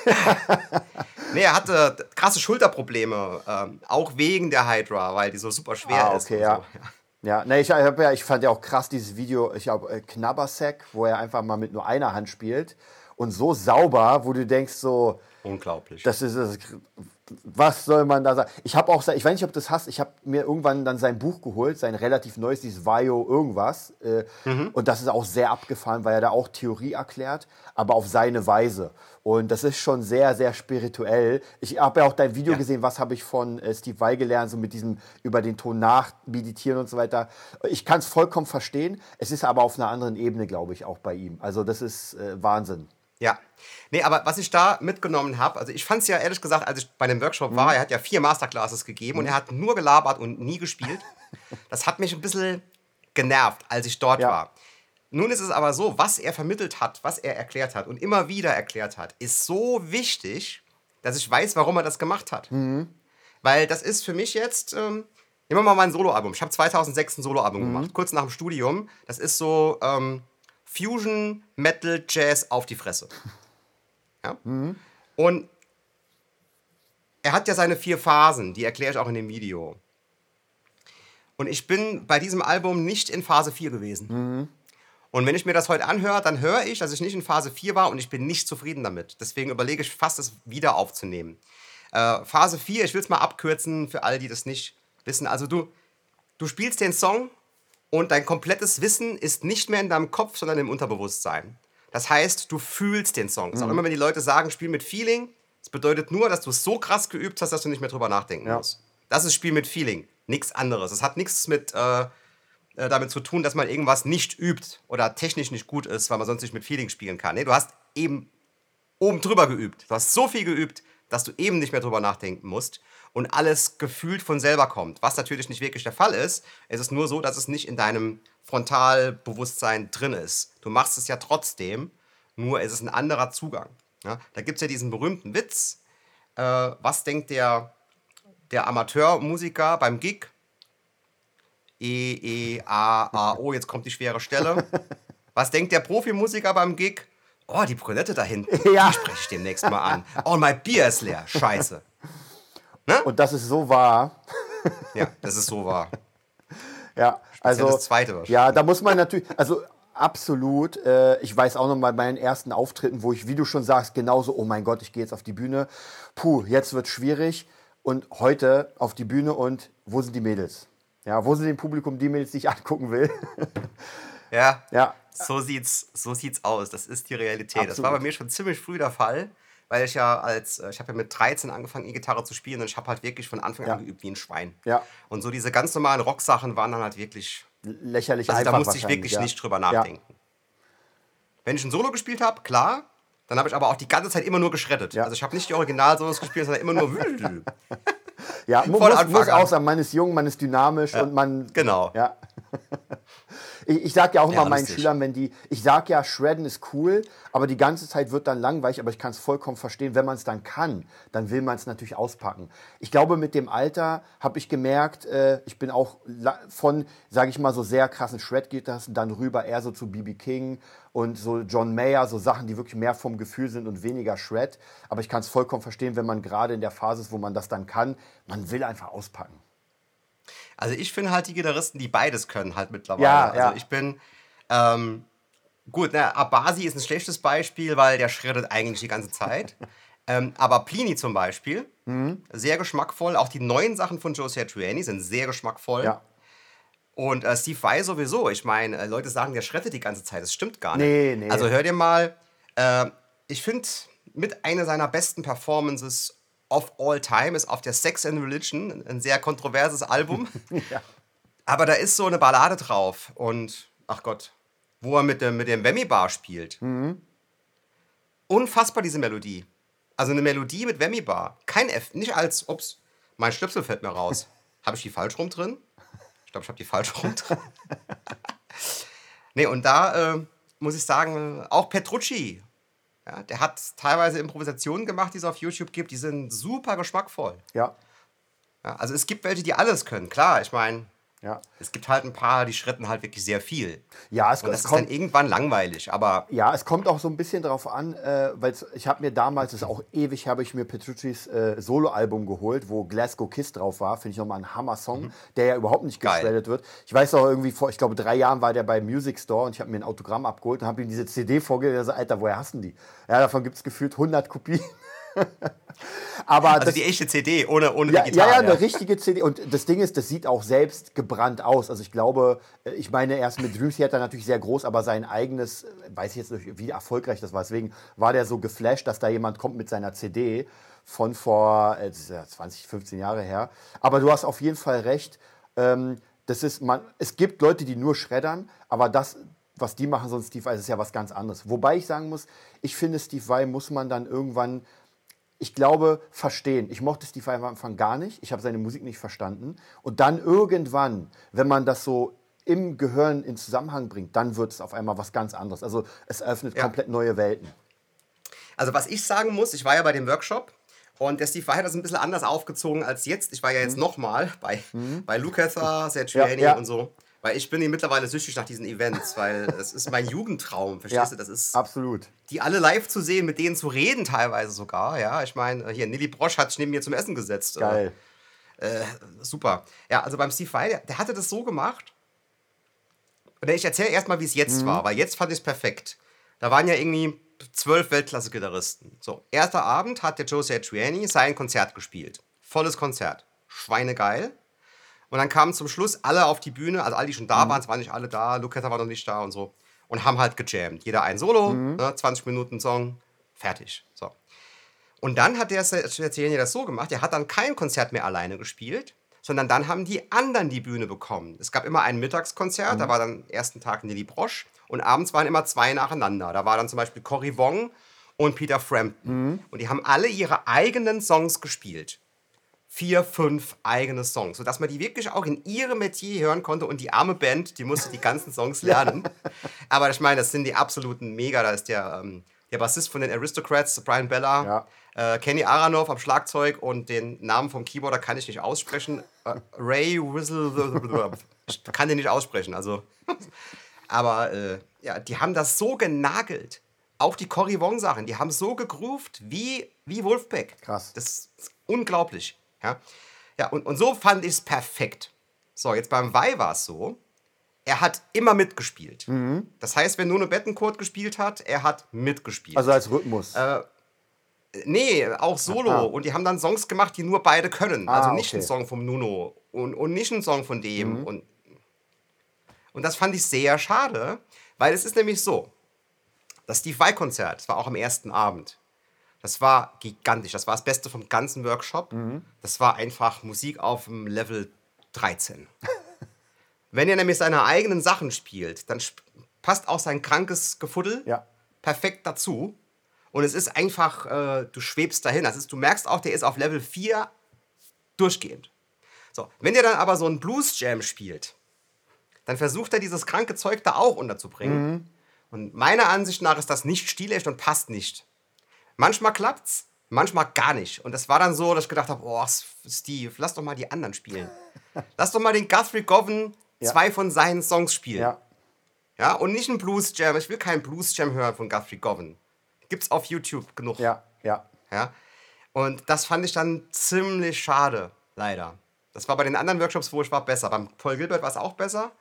nee, er hatte krasse Schulterprobleme, ähm, auch wegen der Hydra, weil die so super schwer Ah, ist. okay, und ja. So. Ja, ne, ich, hab ja, ich fand ja auch krass dieses Video, ich glaube, äh, Knabbersack, wo er einfach mal mit nur einer Hand spielt und so sauber, wo du denkst so, Unglaublich. das ist, das, was soll man da sagen? Ich habe auch, ich weiß nicht, ob du das hast, ich habe mir irgendwann dann sein Buch geholt, sein relativ neues, dieses Vio irgendwas. Äh, Und das ist auch sehr abgefahren, weil er da auch Theorie erklärt, aber auf seine Weise. Und das ist schon sehr, sehr spirituell. Ich habe ja auch dein Video Ja. gesehen, was habe ich von äh, Steve Vai gelernt, so mit diesem über den Ton nachmeditieren und so weiter. Ich kann es vollkommen verstehen. Es ist aber auf einer anderen Ebene, glaube ich, auch bei ihm. Also das ist äh, Wahnsinn. Ja. Nee, aber was ich da mitgenommen habe, also ich fand es ja ehrlich gesagt, als ich bei dem Workshop war, er hat ja vier Masterclasses gegeben und er hat nur gelabert und nie gespielt. Das hat mich ein bisschen genervt, als ich dort Ja. war. Nun ist es aber so, was er vermittelt hat, was er erklärt hat und immer wieder erklärt hat, ist so wichtig, dass ich weiß, warum er das gemacht hat. Weil das ist für mich jetzt, ähm, nehmen wir mal mein Soloalbum. Ich habe 2006 ein Soloalbum gemacht, kurz nach dem Studium. Das ist so ähm, Fusion, Metal, Jazz auf die Fresse. Ja? Und er hat ja seine vier Phasen, die erkläre ich auch in dem Video. Und ich bin bei diesem Album nicht in Phase 4 gewesen. Und wenn ich mir das heute anhöre, dann höre ich, dass ich nicht in Phase 4 war und ich bin nicht zufrieden damit. Deswegen überlege ich fast, es wieder aufzunehmen. Äh, Phase 4, ich will es mal abkürzen für alle, die das nicht wissen. Also du, du spielst den Song und dein komplettes Wissen ist nicht mehr in deinem Kopf, sondern im Unterbewusstsein. Das heißt, du fühlst den Song. Ist auch immer, wenn die Leute sagen, spiel mit Feeling, das bedeutet nur, dass du es so krass geübt hast, dass du nicht mehr drüber nachdenken Ja. musst. Das ist Spiel mit Feeling, nichts anderes. Es hat nichts mit äh, äh, damit zu tun, dass man irgendwas nicht übt oder technisch nicht gut ist, weil man sonst nicht mit Feeling spielen kann. Nee, du hast eben oben drüber geübt. Du hast so viel geübt, dass du eben nicht mehr drüber nachdenken musst und alles gefühlt von selber kommt. Was natürlich nicht wirklich der Fall ist. Es ist nur so, dass es nicht in deinem Frontalbewusstsein drin ist. Du machst es ja trotzdem, nur es ist ein anderer Zugang. Ja? Da gibt es ja diesen berühmten Witz. Äh, was denkt der, der Amateurmusiker beim Gig? E, E, A, A, O, jetzt kommt die schwere Stelle. Was denkt der Profimusiker beim Gig? Oh, die Brünette da hinten, Ja. die spreche ich demnächst mal an. Oh, mein Bier ist leer, scheiße. Und das ist so wahr. Ja, das ist so wahr. Ja, also das Zweite wahrscheinlich. ja, da muss man natürlich, also absolut. Äh, ich weiß auch noch mal bei meinen ersten Auftritten, wo ich, wie du schon sagst, genauso, oh mein Gott, ich gehe jetzt auf die Bühne. Puh, jetzt wird schwierig. Und heute auf die Bühne und wo sind die Mädels? Ja, wo sind im Publikum die Mädels, die ich angucken will? Ja, ja, so sieht's, so sieht's aus. Das ist die Realität. Das Absolut. war bei mir schon ziemlich früh der Fall, weil ich ja als, äh, ich habe ja mit 13 angefangen, E-Gitarre zu spielen und ich habe halt wirklich von Anfang Ja. an geübt wie ein Schwein. Ja. Und so diese ganz normalen Rocksachen waren dann halt wirklich, lächerlich also einfach da musste ich wirklich ja. nicht drüber nachdenken. Wenn ich ein Solo gespielt habe, klar, dann habe ich aber auch die ganze Zeit immer nur geschreddet. Ja. Also ich habe nicht die Original-Solos gespielt, sondern immer nur. Ja, Von muss, muss auch sein, man ist jung, man ist dynamisch und man. Genau. Ja. Ich, ich sage ja auch Ja, immer meinen lustig. Schülern, wenn die, ich sage ja, Shredden ist cool, aber die ganze Zeit wird dann langweilig, aber ich kann es vollkommen verstehen, wenn man es dann kann, dann will man es natürlich auspacken. Ich glaube, mit dem Alter habe ich gemerkt, äh, ich bin auch von, sage ich mal, so sehr krassen Shred-Gitarristen dann rüber eher so zu BB King und so John Mayer, so Sachen, die wirklich mehr vom Gefühl sind und weniger Shred. Aber ich kann es vollkommen verstehen, wenn man gerade in der Phase ist, wo man das dann kann, man will einfach auspacken. Also ich finde halt die Gitarristen, die beides können halt mittlerweile. Ja, also ja. ich bin, ähm, gut, ne, Abasi ist ein schlechtes Beispiel, weil der schreddet eigentlich die ganze Zeit. ähm, aber Plini zum Beispiel, Mhm. sehr geschmackvoll. Auch die neuen Sachen von Joe Satriani sind sehr geschmackvoll. Ja. Und äh, Steve Vai sowieso. Ich meine, äh, Leute sagen, der schreddet die ganze Zeit. Das stimmt gar nicht. Nee, nee. Also hör dir mal, äh, ich finde, mit einer seiner besten Performances of all time ist auf der Sex and Religion, ein sehr kontroverses Album. Ja. Aber da ist so eine Ballade drauf. Und, ach Gott, wo er mit dem, mit dem Wemmy Bar spielt. Mhm. Unfassbar, diese Melodie. Also eine Melodie mit Wemmy Bar. Kein F, nicht als, ups, mein Schlüpsel fällt mir raus. habe ich die falsch rum drin? Ich glaube, ich habe die falsch rum drin. nee, und da äh, muss ich sagen, auch Petrucci. Ja, der hat teilweise Improvisationen gemacht, die es auf YouTube gibt, die sind super geschmackvoll. Ja. Ja, also es gibt welche, die alles können. Klar, ich meine, Ja. es gibt halt ein paar, die schritten halt wirklich sehr viel. Ja, es, Und das es ist dann kommt, irgendwann langweilig, aber ja, es kommt auch so ein bisschen drauf an, äh, weil ich habe mir damals, das ist auch ewig, habe ich mir Petruccis äh, Soloalbum geholt, wo Glasgow Kiss drauf war. Finde ich nochmal ein Hammer-Song, der ja überhaupt nicht Mhm. Geschreddet wird. Ich weiß auch irgendwie, vor, ich glaube, drei Jahren war der bei Music Store und ich habe mir ein Autogramm abgeholt und habe ihm diese CD vorgelegt. Er so, Alter, woher hast du die? Ja, davon gibt es gefühlt 100 Kopien. Aber also das, die echte CD ohne, ohne ja, digital. ja, ja, eine richtige CD. Und das Ding ist, das sieht auch selbst gebrannt aus. Also ich glaube, äh, ich meine, erst mit Dream Theater natürlich sehr groß, aber sein eigenes, weiß ich jetzt nicht, wie erfolgreich das war. Deswegen war der so geflasht, dass da jemand kommt mit seiner CD von vor äh, das ist ja 20, 15 Jahre her. Aber du hast auf jeden Fall recht. Ähm, das ist, man, es gibt Leute, die nur schreddern, aber das, was die machen, so ein Steve Vai, ist ja was ganz anderes. Wobei ich sagen muss, ich finde, Steve Vai muss man dann irgendwann ich glaube, verstehen. Ich mochte Steve Vai am Anfang gar nicht. Ich habe seine Musik nicht verstanden. Und dann irgendwann, wenn man das so im Gehirn in Zusammenhang bringt, dann wird es auf einmal was ganz anderes. Also es öffnet Ja. komplett neue Welten. Also was ich sagen muss, ich war ja bei dem Workshop und der Steve Vai hat das ein bisschen anders aufgezogen als jetzt. Ich war ja jetzt nochmal bei, bei Lukather, Sergiani Mhm. Ja, ja. und so. Weil ich bin hier mittlerweile süchtig nach diesen Events, weil es ist mein Jugendtraum, verstehst du? Das ist absolut. die alle live zu sehen, mit denen zu reden teilweise sogar. Ja, ich meine, hier Nilly Brosch hat sich neben mir zum Essen gesetzt. Geil. Äh, super. Ja, also beim Steve Vai, der, der hatte das so gemacht. Und ich erzähle erstmal, wie es jetzt Mhm. war, weil jetzt fand ich es perfekt. Da waren ja irgendwie zwölf Weltklasse-Gitarristen. So, erster Abend hat der Joe Satriani sein Konzert gespielt. Volles Konzert. Schweinegeil. Und dann kamen zum Schluss alle auf die Bühne, also alle, die schon da waren, es waren nicht alle da, Lukather war noch nicht da und so. Und haben halt gejammt. Jeder ein Solo, ne, 20 Minuten Song, fertig. So. Und dann hat der Sergej das so gemacht, er hat dann kein Konzert mehr alleine gespielt, sondern dann haben die anderen die Bühne bekommen. Es gab immer ein Mittagskonzert, da war dann ersten Tag Nelly Brosch und abends waren immer zwei nacheinander. Da war dann zum Beispiel Cory Wong und Peter Frampton. Und die haben alle ihre eigenen Songs gespielt. Vier, fünf eigene Songs, sodass man die wirklich auch in ihrem Metier hören konnte und die arme Band, die musste die ganzen Songs lernen. Aber ich meine, das sind die absoluten Mega. Da ist der, ähm, der Bassist von den Aristocrats, Brian Bella, äh, Kenny Aranov am Schlagzeug und den Namen vom Keyboarder kann ich nicht aussprechen. Äh, Ray Whistle. Ich kann den nicht aussprechen, also. Aber äh, ja, die haben das so genagelt. Auch die Cory Wong-Sachen, die haben so gegroovt wie, wie Wolfpack. Krass. Das ist unglaublich. Ja, ja und, und so fand ich es perfekt. So, jetzt beim Vai war es so, er hat immer mitgespielt. Das heißt, wenn Nuno Bettencourt gespielt hat, er hat mitgespielt. Also als Rhythmus. Äh, Nee, auch solo. Aha. Und die haben dann Songs gemacht, die nur beide können. Ah, also nicht okay. Mhm. ein Song vom Nuno und, und nicht ein Song von dem. Und, und das fand ich sehr schade, weil es ist nämlich so, das Steve Vai-Konzert, das war auch am ersten Abend. Das war gigantisch. Das war das Beste vom ganzen Workshop. Mhm. Das war einfach Musik auf dem Level 13. Wenn er nämlich seine eigenen Sachen spielt, dann sp passt auch sein krankes Gefuddel Ja. perfekt dazu. Und es ist einfach, äh, du schwebst dahin. Das ist, du merkst auch, der ist auf Level 4 durchgehend. So, wenn der dann aber so einen Blues Jam spielt, dann versucht er dieses kranke Zeug da auch unterzubringen. Mhm. Und meiner Ansicht nach ist das nicht stilecht und passt nicht. Manchmal klappt's, manchmal gar nicht. Und das war dann so, dass ich gedacht habe, oh, Steve, lass doch mal die anderen spielen. lass doch mal den Guthrie Govan Ja. zwei von seinen Songs spielen. Ja. Ja, und nicht ein Blues Jam. Ich will keinen Blues Jam hören von Guthrie Govan. Gibt's auf YouTube genug. Ja, ja. Ja? Und das fand ich dann ziemlich schade, leider. Das war bei den anderen Workshops, wo ich war, besser. Beim Paul Gilbert war es auch besser.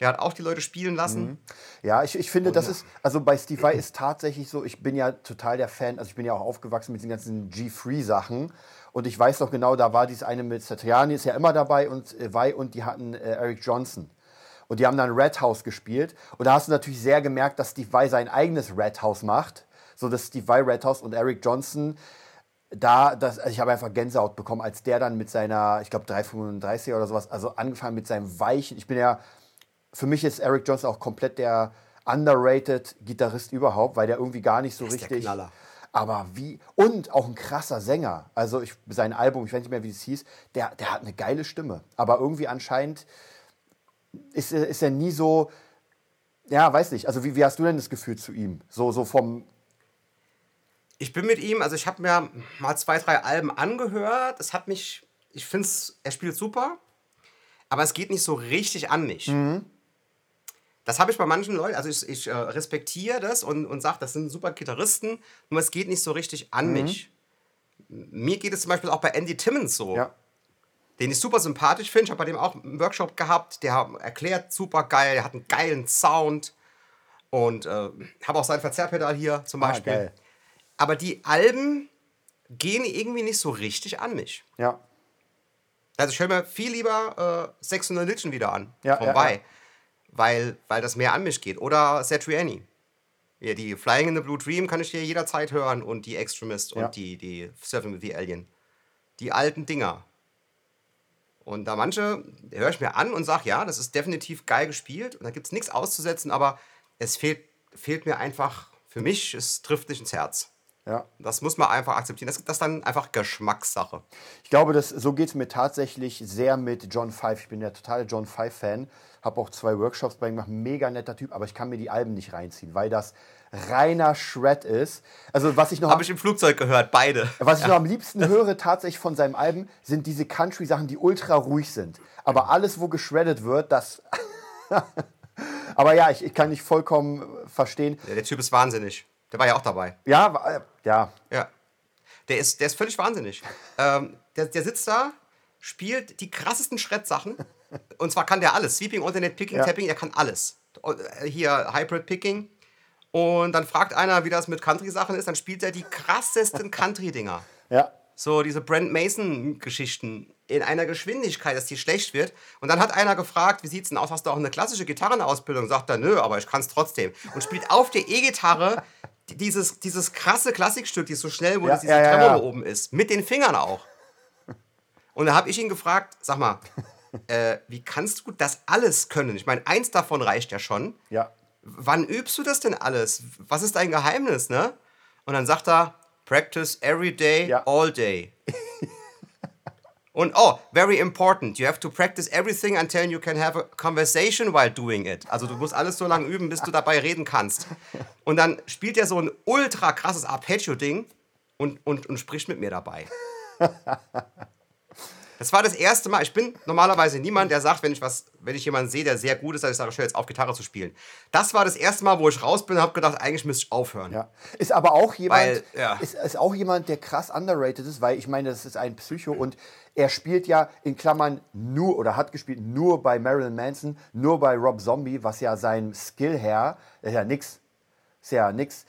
Der hat auch die Leute spielen lassen. Ja, ich, ich finde, das ist, also bei Steve Vai ist tatsächlich so, ich bin ja total der Fan, also ich bin ja auch aufgewachsen mit den ganzen G-Free-Sachen. Und ich weiß noch genau, da war dieses eine mit Satriani, ist ja immer dabei, und äh, Vai und die hatten äh, Eric Johnson. Und die haben dann Red House gespielt. Und da hast du natürlich sehr gemerkt, dass Steve Vai sein eigenes Red House macht. So dass Steve Vai Red House und Eric Johnson da, das, also ich habe einfach Gänsehaut bekommen, als der dann mit seiner, ich glaube 335 oder sowas, also angefangen mit seinem weichen, ich bin ja, für mich ist Eric Johnson auch komplett der underrated Gitarrist überhaupt, weil der irgendwie gar nicht so ist der richtig. Knaller. Aber wie, und auch ein krasser Sänger. Also ich, sein Album, ich weiß nicht mehr, wie es hieß, der, der hat eine geile Stimme. Aber irgendwie anscheinend ist, er- ist er nie so, ja, weiß nicht. Also wie, wie hast du denn das Gefühl zu ihm? So, so vom, Ich bin mit ihm, also ich habe mir mal zwei, drei Alben angehört. Es hat mich, ich finde es, er spielt super, aber es geht nicht so richtig an mich. Das habe ich bei manchen Leuten, also ich, ich äh, respektiere das und, und sage, das sind super Gitarristen, nur es geht nicht so richtig an mich. Mir geht es zum Beispiel auch bei Andy Timmons so. ja, den ich super sympathisch finde. Ich habe bei dem auch einen Workshop gehabt, der erklärt super geil, der hat einen geilen Sound und äh, habe auch sein Verzerrpedal hier zum Ah, Beispiel. geil. Aber die Alben gehen irgendwie nicht so richtig an mich. ja, Also ich höre mir viel lieber äh, Sex and Religion wieder an, Ja, von ja, ja. Weil, weil das mehr an mich geht. Oder Satriani. Ja, die Flying in the Blue Dream kann ich dir jederzeit hören und die Extremist Ja. und die, die Surfing with the Alien. Die alten Dinger. Und da manche höre ich mir an und sage, ja, das ist definitiv geil gespielt und da gibt es nichts auszusetzen, aber es fehlt, fehlt mir einfach, für mich, es trifft nicht ins Herz. Ja. Das muss man einfach akzeptieren. Das, das ist dann einfach Geschmackssache. Ich glaube, das, so geht es mir tatsächlich sehr mit John Five. Ich bin der totale John Five-Fan. Habe auch zwei Workshops bei ihm gemacht. Mega netter Typ, aber ich kann mir die Alben nicht reinziehen, weil das reiner Shred ist. Also, was ich noch, Habe ich im Flugzeug gehört, beide. was ich noch am liebsten höre tatsächlich von seinem Alben, sind diese Country-Sachen, die ultra ruhig sind. Aber alles, wo geschreddet wird, das. aber ja, ich, ich kann nicht vollkommen verstehen. Ja, der Typ ist wahnsinnig. Der war ja auch dabei. Ja, wa- äh, ja, Ja. Der ist, der ist völlig wahnsinnig. ähm, der, der sitzt da, spielt die krassesten Schrettsachen. Und zwar kann der alles. Sweeping, Alternate Picking, Ja. Tapping, er kann alles. Äh, Hier Hybrid Picking. Und dann fragt einer, wie das mit Country-Sachen ist. Dann spielt er die krassesten Country-Dinger. ja. So diese Brent Mason-Geschichten in einer Geschwindigkeit, dass die schlecht wird. Und dann hat einer gefragt, wie sieht's denn aus? Hast du auch eine klassische Gitarrenausbildung? Sagt er, nö, aber ich kann es trotzdem. Und spielt auf der E-Gitarre dieses, dieses krasse Klassikstück, die so schnell, wo Ja, das diese ja, Tremolo ja. oben ist. Mit den Fingern auch. Und da habe ich ihn gefragt, sag mal, äh, wie kannst du das alles können? Ich meine, eins davon reicht ja schon. Ja. Wann übst du das denn alles? Was ist dein Geheimnis, ne? Und dann sagt er, practice every day, all day. Und oh, very important, you have to practice everything until you can have a conversation while doing it. Also du musst alles so lange üben, bis du dabei reden kannst. Und dann spielt er so ein ultra krasses Arpeggio-Ding und, und, und spricht mit mir dabei. Das war das erste Mal. Ich bin normalerweise niemand, der sagt, wenn ich was, wenn ich jemanden sehe, der sehr gut ist, dass ich sage, ich höre jetzt auf, Gitarre zu spielen. Das war das erste Mal, wo ich raus bin und habe gedacht, eigentlich müsste ich aufhören. Ja. Ist aber auch jemand, Weil, ja. ist, ist auch jemand, der krass underrated ist, weil ich meine, das ist ein Psycho und er spielt ja in Klammern nur oder hat gespielt nur bei Marilyn Manson, nur bei Rob Zombie, was ja sein Skill her, ist ja nix. Ist ja nix.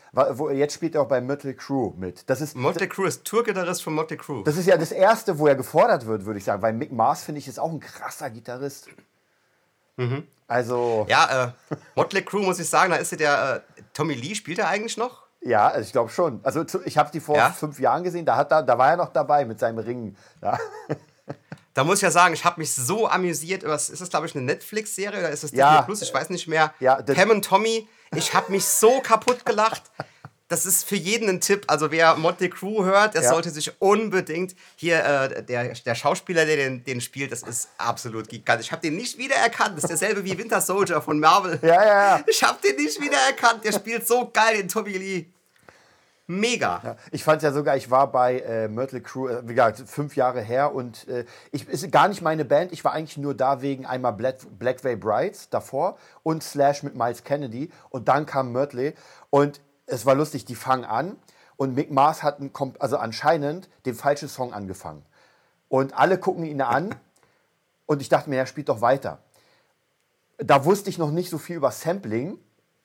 Jetzt spielt er auch bei Mötley Crew mit. Das ist, Motley Crue ist Tourgitarrist von Motley Crue. das ist ja das erste, wo er gefordert wird, würde ich sagen. Weil Mick Mars, finde ich, ist auch ein krasser Gitarrist. Also, ja, Ja, äh, Motley Crue muss ich sagen, da ist ja der äh, Tommy Lee, spielt er eigentlich noch? also ich glaube schon. Also ich habe die vor Ja? fünf Jahren gesehen, da, hat er, da war er noch dabei mit seinem Ring. Ja. Da muss ich ja sagen, ich habe mich so amüsiert. Was, ist das, glaube ich, eine Netflix-Serie oder ist das Ja. Disney Plus? Ich weiß nicht mehr. Ja, Pam und Tommy, ich habe mich so kaputt gelacht. das ist für jeden ein Tipp. Also wer Motley Crue hört, der Ja. sollte sich unbedingt hier äh, der, der Schauspieler, der den, den spielt, das ist absolut gigantisch. Ich habe den nicht wiedererkannt. Das ist derselbe wie Winter Soldier von Marvel. Ja, ja, ja. Ich habe den nicht wiedererkannt. Der spielt so geil den Tommy Lee. Mega. Ja, ich fand ja sogar, ich war bei äh, Mötley Crue, äh, wie gesagt, fünf Jahre her und äh, ich ist gar nicht meine Band. Ich war eigentlich nur da wegen einmal Black, Black Veil Brides davor und Slash mit Miles Kennedy und dann kam Mötley und es war lustig. Die fangen an und Mick Mars hat einen, also anscheinend den falschen Song angefangen und alle gucken ihn an und ich dachte mir, er spielt doch weiter. Da wusste ich noch nicht so viel über Sampling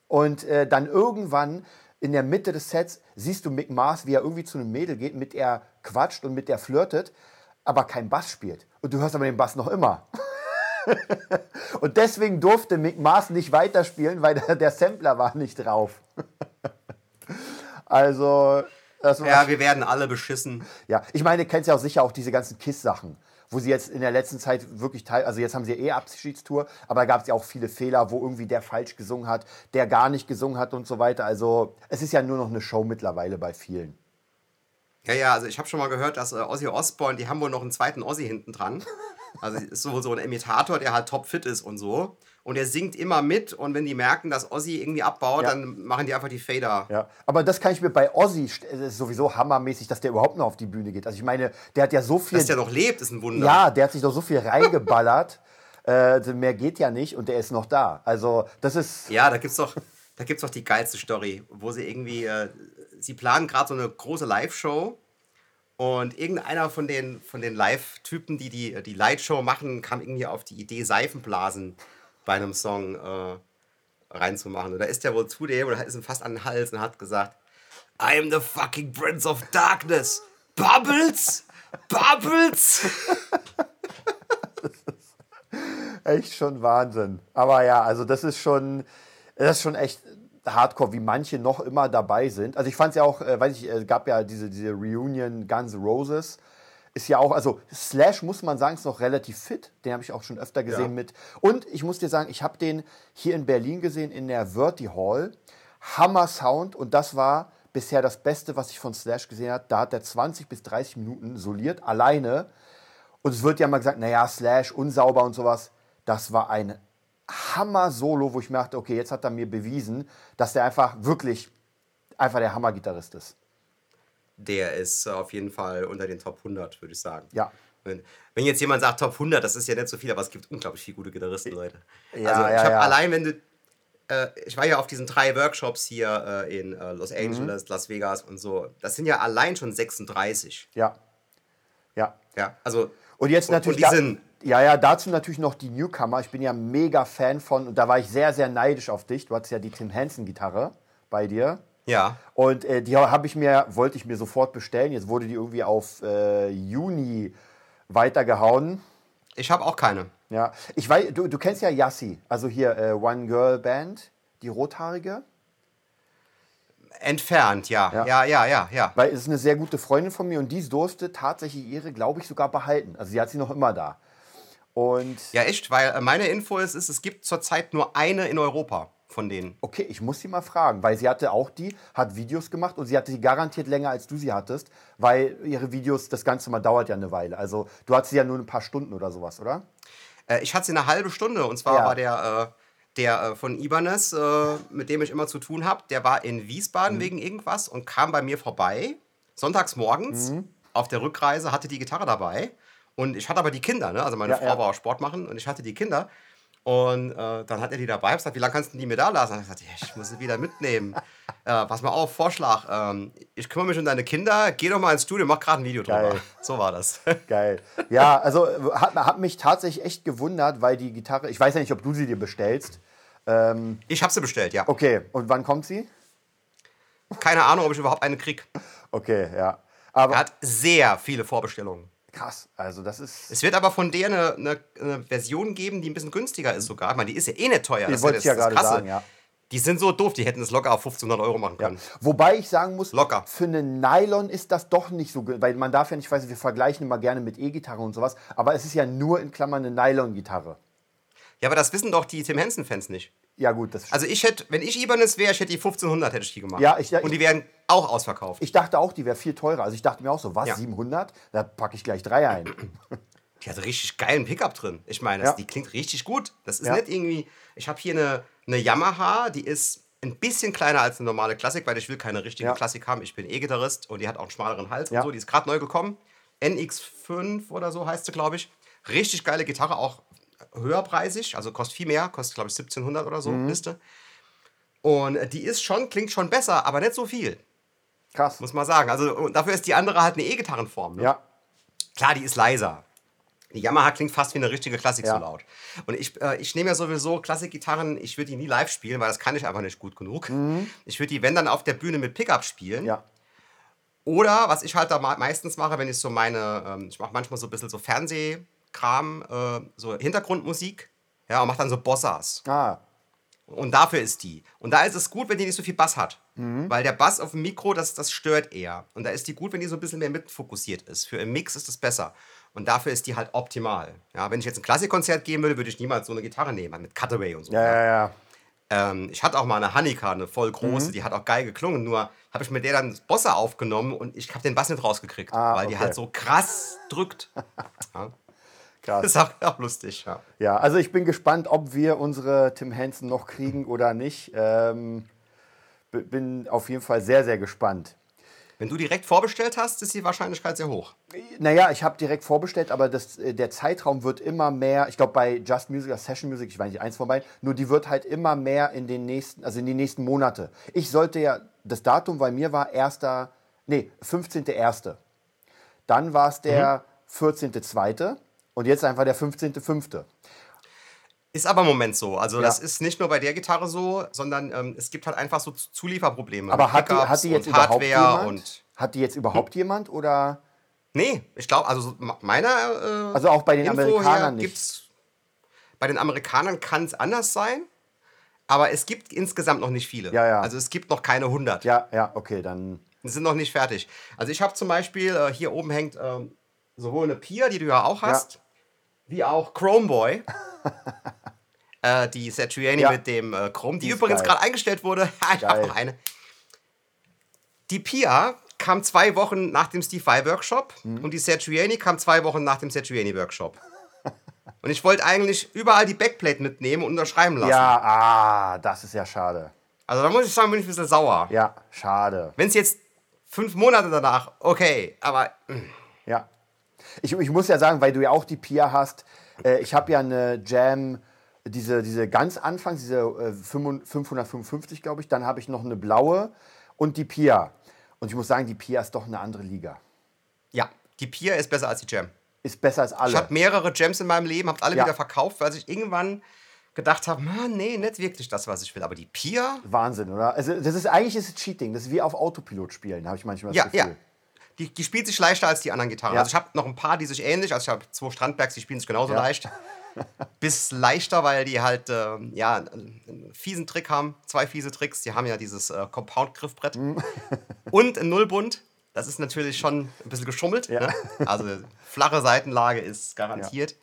und äh, dann irgendwann in der Mitte des Sets siehst du Mick Mars, wie er irgendwie zu einem Mädel geht, mit der quatscht und mit der flirtet, aber kein Bass spielt. Und du hörst aber den Bass noch immer. und deswegen durfte Mick Mars nicht weiterspielen, weil der, Sampler war nicht drauf. also, das war Ja, wir werden alle beschissen. ja, ich meine, du kennst ja auch sicher auch diese ganzen KISS-Sachen, wo sie jetzt in der letzten Zeit wirklich teil, also jetzt haben sie eh Abschiedstour, aber da gab es ja auch viele Fehler, wo irgendwie der falsch gesungen hat, der gar nicht gesungen hat und so weiter. Also es ist ja nur noch eine Show mittlerweile bei vielen. Ja, ja, also ich habe schon mal gehört, dass äh, Ozzy Osbourne, die haben wohl noch einen zweiten Ozzy hinten dran. Also ist so, so ein Imitator, der halt topfit ist und so. Und er singt immer mit und wenn die merken, dass Ozzy irgendwie abbaut, Ja. dann machen die einfach die Fader. Ja, aber das kann ich mir bei Ozzy, es ist sowieso hammermäßig, dass der überhaupt noch auf die Bühne geht. Also ich meine, der hat ja so viel, Dass der noch lebt, ist ein Wunder. ja, der hat sich doch so viel reingeballert, äh, mehr geht ja nicht und der ist noch da. Also das ist, Ja, da gibt's doch, da gibt's doch die geilste Story, wo sie irgendwie, äh, sie planen gerade so eine große Live-Show und irgendeiner von den, von den Live-Typen, die die, die Light-Show machen, kam irgendwie auf die Idee, Seifenblasen bei einem Song äh, reinzumachen. Und da ist der wohl zu dem und ist ihm fast an den Hals und hat gesagt, I am the fucking Prince of Darkness. Bubbles? Bubbles? echt schon Wahnsinn. Aber ja, also das ist schon, das ist schon echt hardcore, wie manche noch immer dabei sind. Also ich fand es ja auch, äh, weiß ich, es gab ja diese, diese Reunion Guns Roses. Ist ja auch, also Slash muss man sagen, ist noch relativ fit. Den habe ich auch schon öfter gesehen Ja. mit. Und ich muss dir sagen, ich habe den hier in Berlin gesehen, in der Verti Hall. Hammer Sound und das war bisher das Beste, was ich von Slash gesehen habe. Da hat er 20 bis 30 Minuten soliert, alleine. Und es wird ja mal gesagt, naja, Slash, unsauber und sowas. Das war ein Hammer-Solo, wo ich mir dachte, okay, jetzt hat er mir bewiesen, dass der einfach wirklich einfach der Hammer-Gitarrist ist. Der ist auf jeden Fall unter den Top 100, würde ich sagen. Ja. Wenn, wenn jetzt jemand sagt Top 100, das ist ja nicht so viel, aber es gibt unglaublich viele gute Gitarristen, Leute. Ja, also ich ja, habe ja. allein, wenn du, äh, ich war ja auf diesen drei Workshops hier äh, in äh, Los Mhm. Angeles, Las Vegas und so. Das sind ja allein schon 36. Ja. Ja. Ja, also Und jetzt Und- natürlich. und die sind- ja, ja, dazu natürlich noch die Newcomer. Ich bin ja mega Fan von, und da war ich sehr, sehr neidisch auf dich. Du hattest ja die Tim Henson-Gitarre bei dir. Ja, Und äh, die habe ich mir, wollte ich mir sofort bestellen. Jetzt wurde die irgendwie auf äh, Juni weitergehauen. ich habe auch keine. Ja, ich weiß, du, du kennst ja Yassi, also hier äh, One Girl Band, die rothaarige. Entfernt, ja. Ja. Ja, ja, ja, ja. Weil es ist eine sehr gute Freundin von mir und die durfte tatsächlich ihre, glaube ich, sogar behalten. Also sie hat sie noch immer da. Und Ja, echt, weil äh, meine Info ist, ist, es gibt zurzeit nur eine in Europa von denen. okay, ich muss sie mal fragen, weil sie hatte auch die, hat Videos gemacht und sie hatte sie garantiert länger, als du sie hattest, weil ihre Videos, das Ganze mal dauert ja eine Weile. Also du hattest sie ja nur ein paar Stunden oder sowas, oder? Äh, ich hatte sie eine halbe Stunde und zwar Ja. war der, äh, der äh, von Ibanez, äh, mit dem ich immer zu tun habe, der war in Mhm. Wiesbaden wegen irgendwas und kam bei mir vorbei, sonntags morgens Mhm. auf der Rückreise, hatte die Gitarre dabei und ich hatte aber die Kinder, ne? also meine Ja, Frau ja. war auch Sport machen und ich hatte die Kinder. Und äh, dann hat er die dabei, ich gesagt, wie lange kannst du die mir da lassen? Und ich gesagt, ich muss sie wieder mitnehmen. äh, pass mal auf, Vorschlag. Ähm, ich kümmere mich um deine Kinder, geh doch mal ins Studio, mach gerade ein Video drüber. Geil. So war das. Geil. Ja, also hat, hat mich tatsächlich echt gewundert, weil die Gitarre, ich weiß ja nicht, ob du sie dir bestellst. Ich habe sie bestellt, ja. Okay, und wann kommt sie? Keine Ahnung, ob ich überhaupt eine krieg. Okay, ja. Aber Er hat sehr viele Vorbestellungen. Krass, also das ist. Es wird aber von der eine, eine, eine Version geben, die ein bisschen günstiger ist sogar. Ich meine, die ist ja eh nicht teuer. Das ist wollte ich ja das gerade sagen, ja. Die sind so doof, die hätten es locker auf 1500 Euro machen können. Wobei ich sagen muss, Locker. für eine Nylon ist das doch nicht so, weil man darf ja nicht, ich weiß, wir vergleichen immer gerne mit E-Gitarre und sowas, aber es ist ja nur in Klammern eine Nylon-Gitarre. Ja, aber das wissen doch die Tim Henson-Fans nicht. Ja, gut, das Also ich hätte, wenn ich Ibanez wäre, ich hätte die 1500 hätte ich die gemacht. Ja, ich- ja, Und die wären auch ausverkauft. Ich dachte auch, die wäre viel teurer. Also ich dachte mir auch so, was, Ja. 700? Da packe ich gleich drei ein. Die hat richtig geilen Pickup drin. Ich meine, Ja. die klingt richtig gut. Das ist nicht irgendwie. Ich habe hier eine, eine Yamaha, die ist ein bisschen kleiner als eine normale Klassik, weil ich will keine richtige. Klassik haben. Ich bin E-Gitarrist und die hat auch einen schmaleren Hals und so. Die ist gerade neu gekommen. NX5 oder so heißt sie, glaube ich. Richtig geile Gitarre, auch höherpreisig, also kostet viel mehr, kostet glaube ich 1700 oder so, Mhm. Liste. Und äh, die ist schon, klingt schon besser, aber nicht so viel, Krass. muss man sagen. Also dafür ist die andere halt eine E-Gitarrenform. Ne? Ja, Klar, die ist leiser. Die Yamaha klingt fast wie eine richtige Klassik Ja. so laut. Und ich, äh, ich nehme ja sowieso Klassikgitarren, ich würde die nie live spielen, weil das kann ich einfach nicht gut genug. Ich würde die, wenn dann auf der Bühne mit Pickup spielen. Mhm. ja. Oder was ich halt da meistens mache, wenn ich so meine, ähm, ich mache manchmal so ein bisschen so Fernsehkram, äh, so Hintergrundmusik, ja, und mache dann so Bossas. Ah, Und dafür ist die. Und da ist es gut, wenn die nicht so viel Bass hat. Mhm. Weil der Bass auf dem Mikro, das, das stört eher. Und da ist die gut, wenn die so ein bisschen mehr mitfokussiert ist. Für im Mix ist das besser. Und dafür ist die halt optimal. Ja, wenn ich jetzt ein Klassikkonzert gehen würde, würde ich niemals so eine Gitarre nehmen, mit Cutaway und so. ja, ja, ja. Ähm, ich hatte auch mal eine Hanika, eine voll Mhm. große, die hat auch geil geklungen. Nur habe ich mit der dann das Bossa aufgenommen und ich habe den Bass nicht rausgekriegt, Ah, weil die okay. halt so krass drückt. ja, Krass. das ist auch, auch lustig. Ja. Ja, also ich bin gespannt, ob wir unsere Tim Henson noch kriegen oder nicht. Ähm, bin auf jeden Fall sehr, sehr gespannt. Wenn du direkt vorbestellt hast, ist die Wahrscheinlichkeit sehr hoch. Naja, ich habe direkt vorbestellt, aber das, äh, der Zeitraum wird immer mehr. Ich glaube, bei Just Music oder Session Music, ich weiß nicht, eins von beiden, nur die wird halt immer mehr in den nächsten, also in die nächsten Monate. Ich sollte ja, das Datum bei mir war 1. Nee, 15.1. Dann war es der 14.2. und jetzt einfach der 15.5. Ist aber im Moment so. Also das Ja. ist nicht nur bei der Gitarre so, sondern ähm, es gibt halt einfach so Zulieferprobleme. Aber hat die, hat die jetzt und überhaupt Hardware jemand? und hat die jetzt überhaupt jemand oder? nee, ich glaube, also meiner äh, Also auch bei den Info Amerikanern nicht. bei den Amerikanern kann es anders sein, aber es gibt insgesamt noch nicht viele. Ja, ja. Also es gibt noch keine 100. Ja, ja, okay, dann. Die sind noch nicht fertig. Also ich habe zum Beispiel, äh, hier oben hängt ähm, sowohl eine Pia, die du ja auch hast, wie auch Chromeboy. äh, die Satriani Ja. mit dem äh, Chrome, die, Die übrigens gerade eingestellt wurde. ich habe noch eine. Die Pia kam zwei Wochen nach dem Steve Vai Workshop Mhm. und die Satriani kam zwei Wochen nach dem Satriani Workshop. und ich wollte eigentlich überall die Backplate mitnehmen und unterschreiben lassen. Ja, ah, das ist ja schade. Also da muss ich sagen, bin ich ein bisschen sauer. Ja, schade. Wenn es jetzt fünf Monate danach, okay, aber Ja. Ich, ich muss ja sagen, weil du ja auch die Pia hast, äh, ich habe ja eine Jam, diese, diese ganz Anfangs, diese äh, 555, glaube ich, dann habe ich noch eine blaue und die Pia. Und ich muss sagen, die Pia ist doch eine andere Liga. ja, die Pia ist besser als die Jam. Ist besser als alle. Ich habe mehrere Gems in meinem Leben, habe alle Ja. wieder verkauft, weil ich irgendwann gedacht habe, "Man, nee, nicht wirklich das, was ich will. Aber die Pia, Wahnsinn, oder? Also das ist eigentlich ist Cheating. Das ist wie auf Autopilot spielen, habe ich manchmal das ja, Gefühl. ja. Die, die spielt sich leichter als die anderen Gitarren. Ja. Also ich habe noch ein paar, die sich ähnlich, also ich habe zwei Strandbergs, die spielen sich genauso Ja. leicht. Bis leichter, weil die halt ähm, ja, einen fiesen Trick haben. Zwei fiese Tricks. Die haben ja dieses äh, Compound-Griffbrett. Mhm. Und ein Nullbund. Das ist natürlich schon ein bisschen geschummelt. Ja. Ne? Also flache Seitenlage ist garantiert.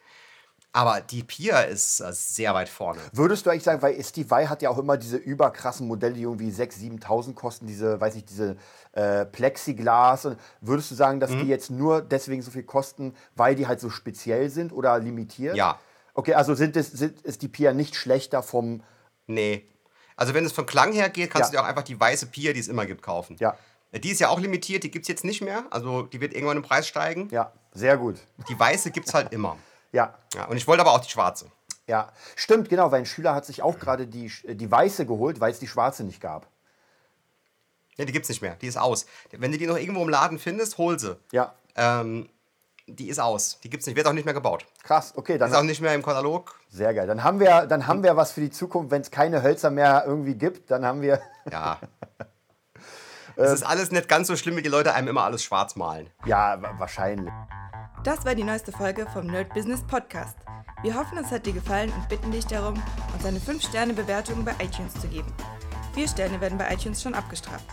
Aber die Pia ist äh, sehr weit vorne. Würdest du eigentlich sagen, weil Steve Vai hat ja auch immer diese überkrassen Modelle, die irgendwie 6.000, 7.000 kosten, diese, weiß nicht, diese äh, Plexiglas. Und würdest du sagen, dass Mhm. die jetzt nur deswegen so viel kosten, weil die halt so speziell sind oder limitiert? Ja. Okay, also sind es, sind, ist die Pia nicht schlechter vom. Nee. Also wenn es vom Klang her geht, kannst Ja. du dir auch einfach die weiße Pia, die es immer gibt, kaufen. Ja. Die ist ja auch limitiert, die gibt es jetzt nicht mehr. Also die wird irgendwann im Preis steigen. Ja, sehr gut. Die weiße gibt es halt immer. Ja. Ja, und ich wollte aber auch die schwarze. Ja, stimmt, genau, weil ein Schüler hat sich auch gerade die, die weiße geholt, weil es die schwarze nicht gab. Ja, die gibt es nicht mehr. Die ist aus. Wenn du die noch irgendwo im Laden findest, hol sie. Ja, Ähm, die ist aus. Die gibt's nicht. Wird auch nicht mehr gebaut. krass, okay, Ist auch dann nicht mehr im Katalog. sehr geil. Dann haben wir, dann haben wir was für die Zukunft, wenn es keine Hölzer mehr irgendwie gibt, dann haben wir. Ja. Es ist alles nicht ganz so schlimm, wie die Leute einem immer alles schwarz malen. Ja, wa- wahrscheinlich. Das war die neueste Folge vom Nerd Business Podcast. Wir hoffen, es hat dir gefallen und bitten dich darum, uns eine 5-Sterne-Bewertung bei iTunes zu geben. Vier Sterne werden bei iTunes schon abgestraft.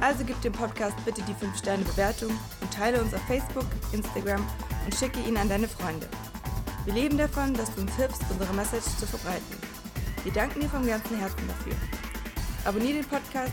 Also gib dem Podcast bitte die 5-Sterne-Bewertung und teile uns auf Facebook, Instagram und schicke ihn an deine Freunde. Wir leben davon, dass du uns hilfst, unsere Message zu verbreiten. Wir danken dir vom ganzen Herzen dafür. Abonnier den Podcast,